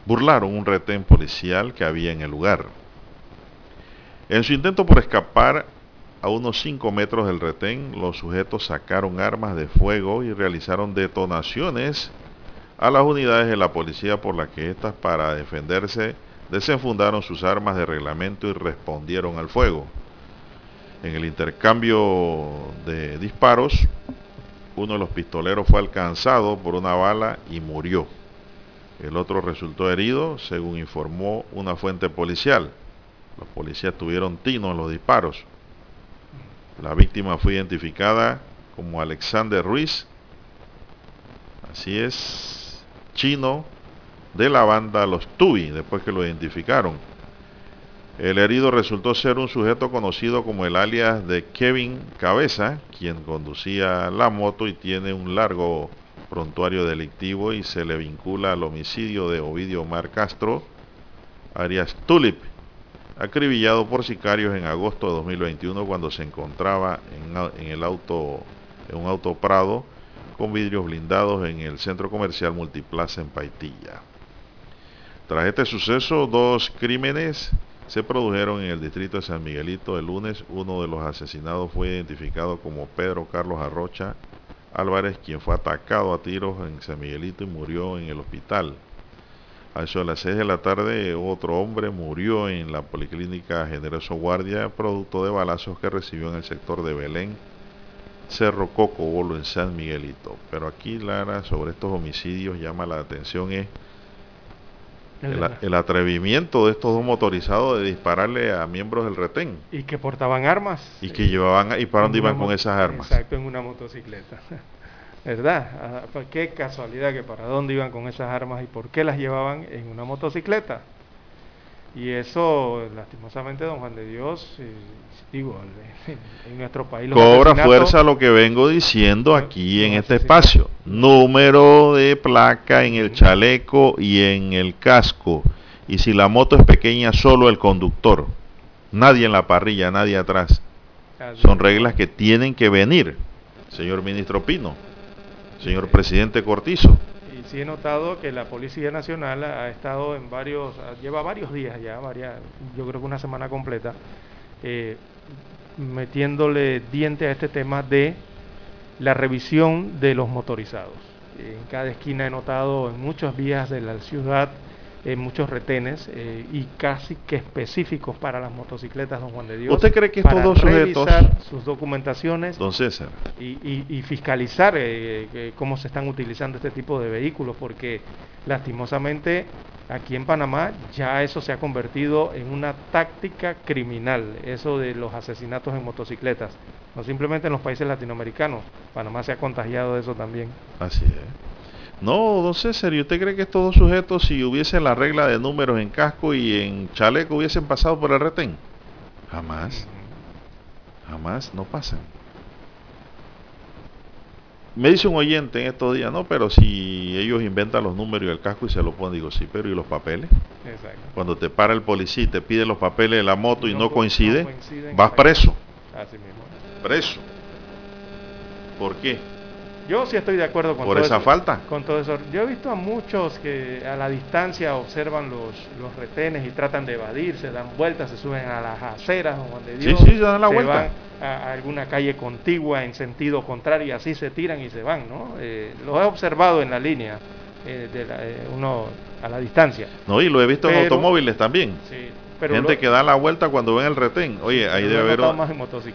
burlaron un retén policial que había en el lugar. En su intento por escapar a unos 5 metros del retén, los sujetos sacaron armas de fuego y realizaron detonaciones a las unidades de la policía por las que éstas para defenderse desenfundaron sus armas de reglamento y respondieron al fuego. En el intercambio de disparos, uno de los pistoleros fue alcanzado por una bala y murió. El otro resultó herido, según informó una fuente policial. Los policías tuvieron tino en los disparos. La víctima fue identificada como Alexander Ruiz. Así es, chino de la banda Los Tubi, después que lo identificaron. El herido resultó ser un sujeto conocido como el alias de Kevin Cabeza, quien conducía la moto y tiene un largo prontuario delictivo y se le vincula al homicidio de Ovidio Mar Castro, Arias Tulip, acribillado por sicarios en agosto de 2021 cuando se encontraba en, en el auto, en un auto Prado con vidrios blindados en el centro comercial Multiplaza en Paitilla. Tras este suceso, dos crímenes se produjeron en el distrito de San Miguelito el lunes. Uno de los asesinados fue identificado como Pedro Carlos Arrocha Álvarez, quien fue atacado a tiros en San Miguelito y murió en el hospital. A eso de las 6 de la tarde, otro hombre murió en la Policlínica Generoso Guardia, producto de balazos que recibió en el sector de Belén, Cerro Coco, Bolo, en San Miguelito. Pero aquí, Lara, sobre estos homicidios llama la atención es el, el, atrevimiento de estos dos motorizados de dispararle a miembros del retén. Y que portaban armas. Y que llevaban, ¿y para dónde iban con esas armas? Exacto, en una motocicleta. ¿Verdad? Ah, pues qué casualidad que para dónde iban con esas armas y por qué las llevaban en una motocicleta. Y eso, lastimosamente, don Juan de Dios, digo, en nuestro país... Cobra fuerza lo que vengo diciendo aquí en este espacio. Número de placa en el chaleco y en el casco. Y si la moto es pequeña, solo el conductor. Nadie en la parrilla, nadie atrás. Son reglas que tienen que venir, señor ministro Pino, señor presidente Cortizo. Sí he notado que la Policía Nacional ha estado en varios, lleva varios días ya, varias, yo creo que una semana completa, eh, metiéndole diente a este tema de la revisión de los motorizados. En cada esquina he notado en muchas vías de la ciudad eh, muchos retenes eh, y casi que específicos para las motocicletas, don Juan de Dios. ¿Usted cree que para estos dos sujetos, sus documentaciones don César, y, y- y fiscalizar eh, que- cómo se están utilizando este tipo de vehículos? Porque lastimosamente aquí en Panamá ya eso se ha convertido en una táctica criminal, eso de los asesinatos en motocicletas. No simplemente en los países latinoamericanos, Panamá se ha contagiado de eso también. Así es. No, don César, ¿y usted cree que estos dos sujetos, si hubiese la regla de números en casco y en chaleco, hubiesen pasado por el retén? Jamás. Jamás, no pasan. Me dice un oyente en estos días, no, pero si ellos inventan los números y el casco y se lo ponen, digo, sí, pero ¿y los papeles? Exacto. Cuando te para el policía y te pide los papeles de la moto y No no, co- coincide, no vas preso. Así mismo. Preso. ¿Por qué? Yo sí estoy de acuerdo con ¿Por todo esa eso- falta? Con todo eso. Yo he visto a muchos que a la distancia observan los, los retenes y tratan de evadirse, dan vueltas, se suben a las aceras, don Juan de Sí, Dios. sí, se dan la se vuelta. van a, a alguna calle contigua en sentido contrario y así se tiran y se van, ¿no? Eh, lo he observado en la línea, eh, de la- eh, uno a la distancia. No, y lo he visto en automóviles también. Sí, pero Gente lo- que da la vuelta cuando ven el retén. Oye, ahí debe haber, un-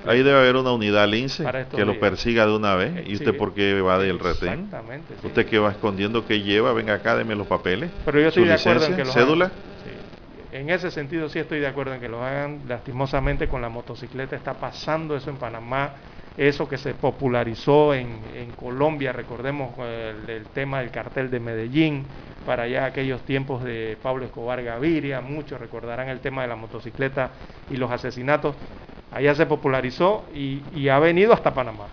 ahí debe haber una unidad lince que lo persiga de una vez. ¿Y Sí. usted por qué va del retén? Exactamente, sí. ¿Usted que va escondiendo qué lleva? Venga acá, deme los papeles. Pero yo estoy de acuerdo en que los cédula. Sí. En ese sentido sí estoy de acuerdo en que lo hagan. Lastimosamente con la motocicleta está pasando eso en Panamá. Eso que se popularizó en, Colombia, recordemos eh, el, el tema del cartel de Medellín, para allá aquellos tiempos de Pablo Escobar Gaviria, muchos recordarán el tema de la motocicleta y los asesinatos. Allá se popularizó y, y ha venido hasta Panamá.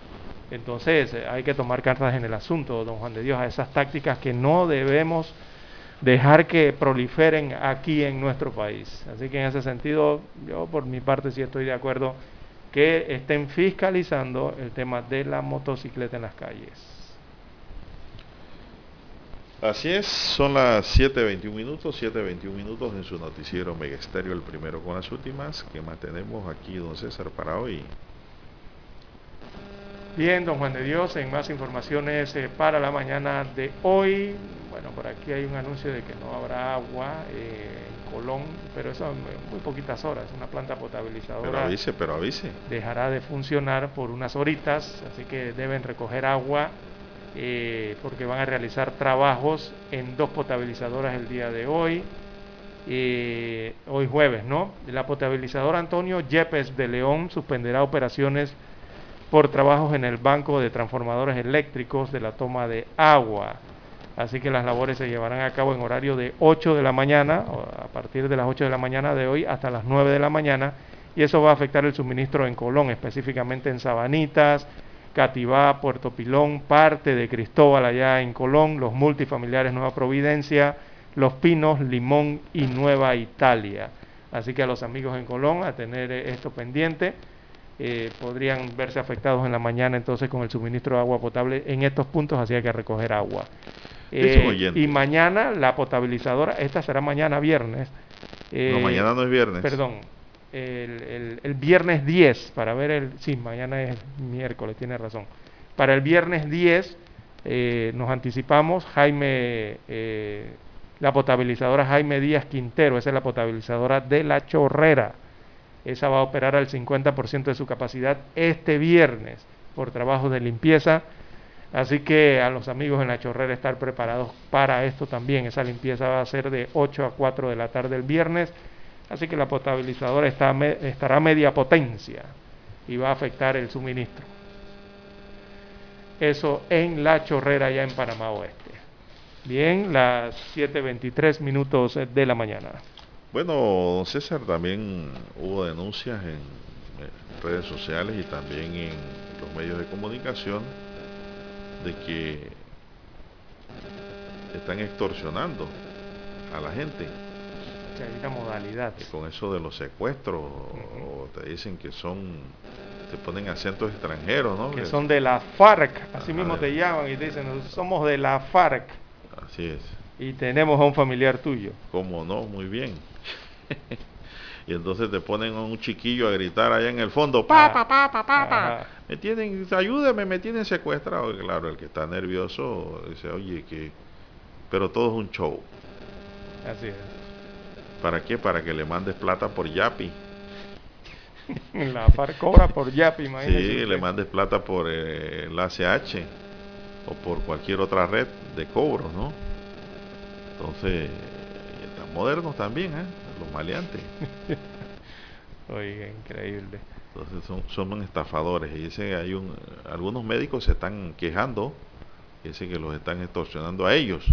Entonces eh, hay que tomar cartas en el asunto, don Juan de Dios, a esas tácticas que no debemos dejar que proliferen aquí en nuestro país. Así que en ese sentido, yo por mi parte sí estoy de acuerdo que estén fiscalizando el tema de la motocicleta en las calles. Así es, son las 7.21 minutos, 7.21 minutos en su noticiero Mega Estéreo, el primero con las últimas. que más tenemos aquí, don César, para hoy? Bien, don Juan de Dios, en más informaciones eh, para la mañana de hoy. Bueno, por aquí hay un anuncio de que no habrá agua eh, Colón, pero eso en muy poquitas horas. Una planta Pero potabilizadora avise, pero avise. dejará de funcionar por unas horitas, así que deben recoger agua eh, porque van a realizar trabajos en dos potabilizadoras el día de hoy. eh, hoy jueves, ¿no? La potabilizadora Antonio Yepes de León suspenderá operaciones por trabajos en el banco de transformadores eléctricos de la toma de agua. Así que las labores se llevarán a cabo en horario de 8 de la mañana, a partir de las 8 de la mañana de hoy hasta las 9 de la mañana, y eso va a afectar el suministro en Colón, específicamente en Sabanitas, Cativá, Puerto Pilón, parte de Cristóbal allá en Colón, los multifamiliares Nueva Providencia, Los Pinos, Limón y Nueva Italia. Así que a los amigos en Colón a tener eh, esto pendiente eh, podrían verse afectados en la mañana entonces con el suministro de agua potable en estos puntos, así hay que recoger agua. Eh, y mañana la potabilizadora, esta será mañana viernes. No, mañana no es viernes. Perdón, el, el- el viernes 10, para ver el... Sí, mañana es miércoles, tiene razón. Para el viernes 10 eh, nos anticipamos, Jaime, eh, la potabilizadora Jaime Díaz Quintero, esa es la potabilizadora de la Chorrera. Esa va a operar al 50% de su capacidad este viernes por trabajos de limpieza. Así que a los amigos en la chorrera estar preparados para esto también. Esa limpieza va a ser de 8 a 4 de la tarde el viernes. Así que la potabilizadora está estará a media potencia y va a afectar el suministro. Eso en la chorrera ya en Panamá Oeste. Bien, las 7.23 minutos de la mañana. Bueno, don César, también hubo denuncias en eh, redes sociales y también en los medios de comunicación de que están extorsionando a la gente con eso de los secuestros o te dicen que son te ponen acentos extranjeros, ¿no? Que Que- son de la FARC, así mismo de- te llaman y te dicen, somos de la FARC. Así es. Y tenemos a un familiar tuyo. ¿Cómo no? Muy bien. y entonces te ponen a un chiquillo a gritar allá en el fondo, pa, pa, pa, pa, pa, pa. Me tienen, ayúdame, me tienen secuestrado. Y claro, el que está nervioso dice, oye, que... Pero todo es un show. Así es. ¿Para qué? Para que le mandes plata por Yapi. La FARC cobra por Yapi, imagínese. Sí, usted. le mandes plata por eh, el ACH o por cualquier otra red de cobros, ¿no? Entonces, están modernos también, ¿eh? Los maleantes. Oiga, increíble. Entonces son, son estafadores. Y dice hay un, algunos médicos se están quejando, dicen que los están extorsionando a ellos.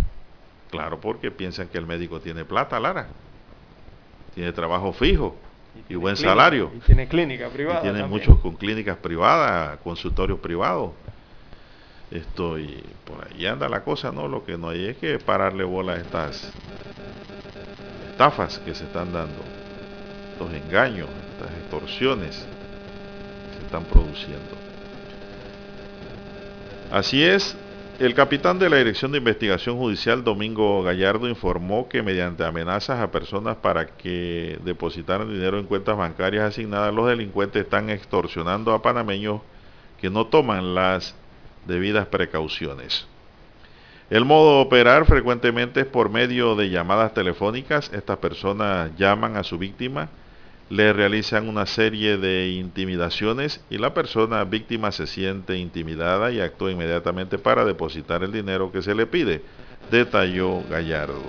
Claro, porque piensan que el médico tiene plata, Lara. Tiene trabajo fijo y, buen Clínica- salario. Y tiene clínica privada. Y tiene también. muchos con clínicas privadas, consultorios privados. Esto y por ahí anda la cosa, ¿no? Lo que no hay es que pararle bola a estas estafas que se están dando, estos engaños, estas extorsiones que se están produciendo. Así es, el capitán de la Dirección de Investigación Judicial, Domingo Gallardo, informó que mediante amenazas a personas para que depositaran dinero en cuentas bancarias asignadas, los delincuentes están extorsionando a panameños que no toman las debidas precauciones. El modo de operar frecuentemente es por medio de llamadas telefónicas. Estas personas llaman a su víctima, le realizan una serie de intimidaciones y la persona víctima se siente intimidada y actúa inmediatamente para depositar el dinero que se le pide, detalló Gallardo.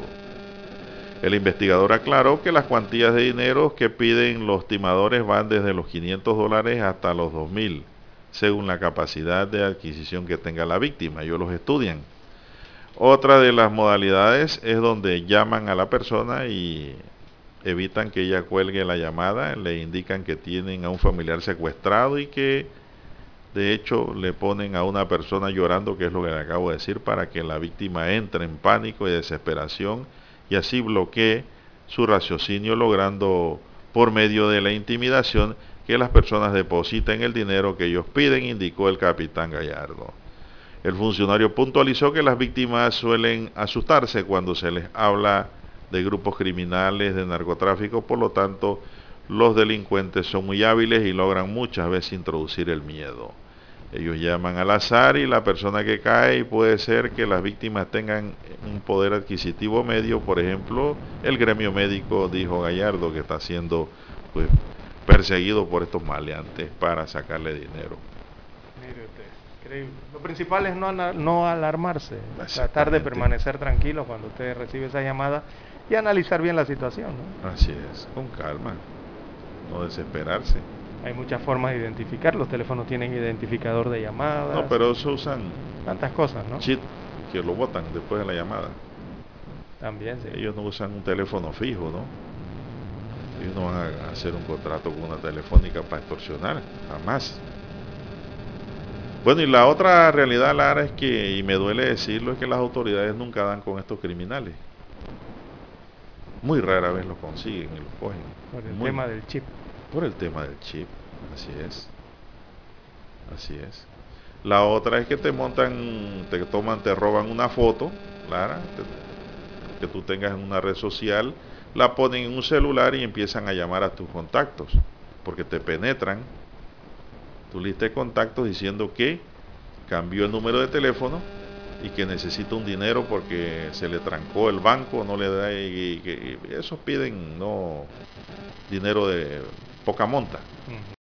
El investigador aclaró que las cuantías de dinero que piden los timadores van desde los 500 dólares hasta los 2.000, según la capacidad de adquisición que tenga la víctima. Ellos los estudian. Otra de las modalidades es donde llaman a la persona y evitan que ella cuelgue la llamada, le indican que tienen a un familiar secuestrado y que de hecho le ponen a una persona llorando, que es lo que le acabo de decir, para que la víctima entre en pánico y desesperación y así bloquee su raciocinio logrando por medio de la intimidación que las personas depositen el dinero que ellos piden, indicó el capitán Gallardo. El funcionario puntualizó que las víctimas suelen asustarse cuando se les habla de grupos criminales, de narcotráfico, por lo tanto los delincuentes son muy hábiles y logran muchas veces introducir el miedo. Ellos llaman al azar y la persona que cae puede ser que las víctimas tengan un poder adquisitivo medio, por ejemplo, el gremio médico dijo Gallardo que está siendo pues perseguido por estos maleantes para sacarle dinero. Increíble. Lo principal es no, alarmarse, tratar de permanecer tranquilo cuando usted recibe esa llamada y analizar bien la situación. ¿no? Así es, con calma, no desesperarse. Hay muchas formas de identificar, los teléfonos tienen identificador de llamadas, No, pero eso usan tantas cosas, ¿no? chip que lo botan después de la llamada. También, sí. Ellos no usan un teléfono fijo, ¿no? Ellos no van a hacer un contrato con una telefónica para extorsionar, jamás. Bueno, y la otra realidad, Lara, es que, y me duele decirlo, es que las autoridades nunca dan con estos criminales. Muy rara vez los consiguen y los cogen. Por el Muy- tema del chip. Por el tema del chip, así es. Así es. La otra es que te montan, te toman, te roban una foto, Lara, te- que tú tengas en una red social, la ponen en un celular y empiezan a llamar a tus contactos, porque te penetran tu lista de contactos diciendo que cambió el número de teléfono y que necesita un dinero porque se le trancó el banco, no le da y, y- y esos piden no dinero de poca monta.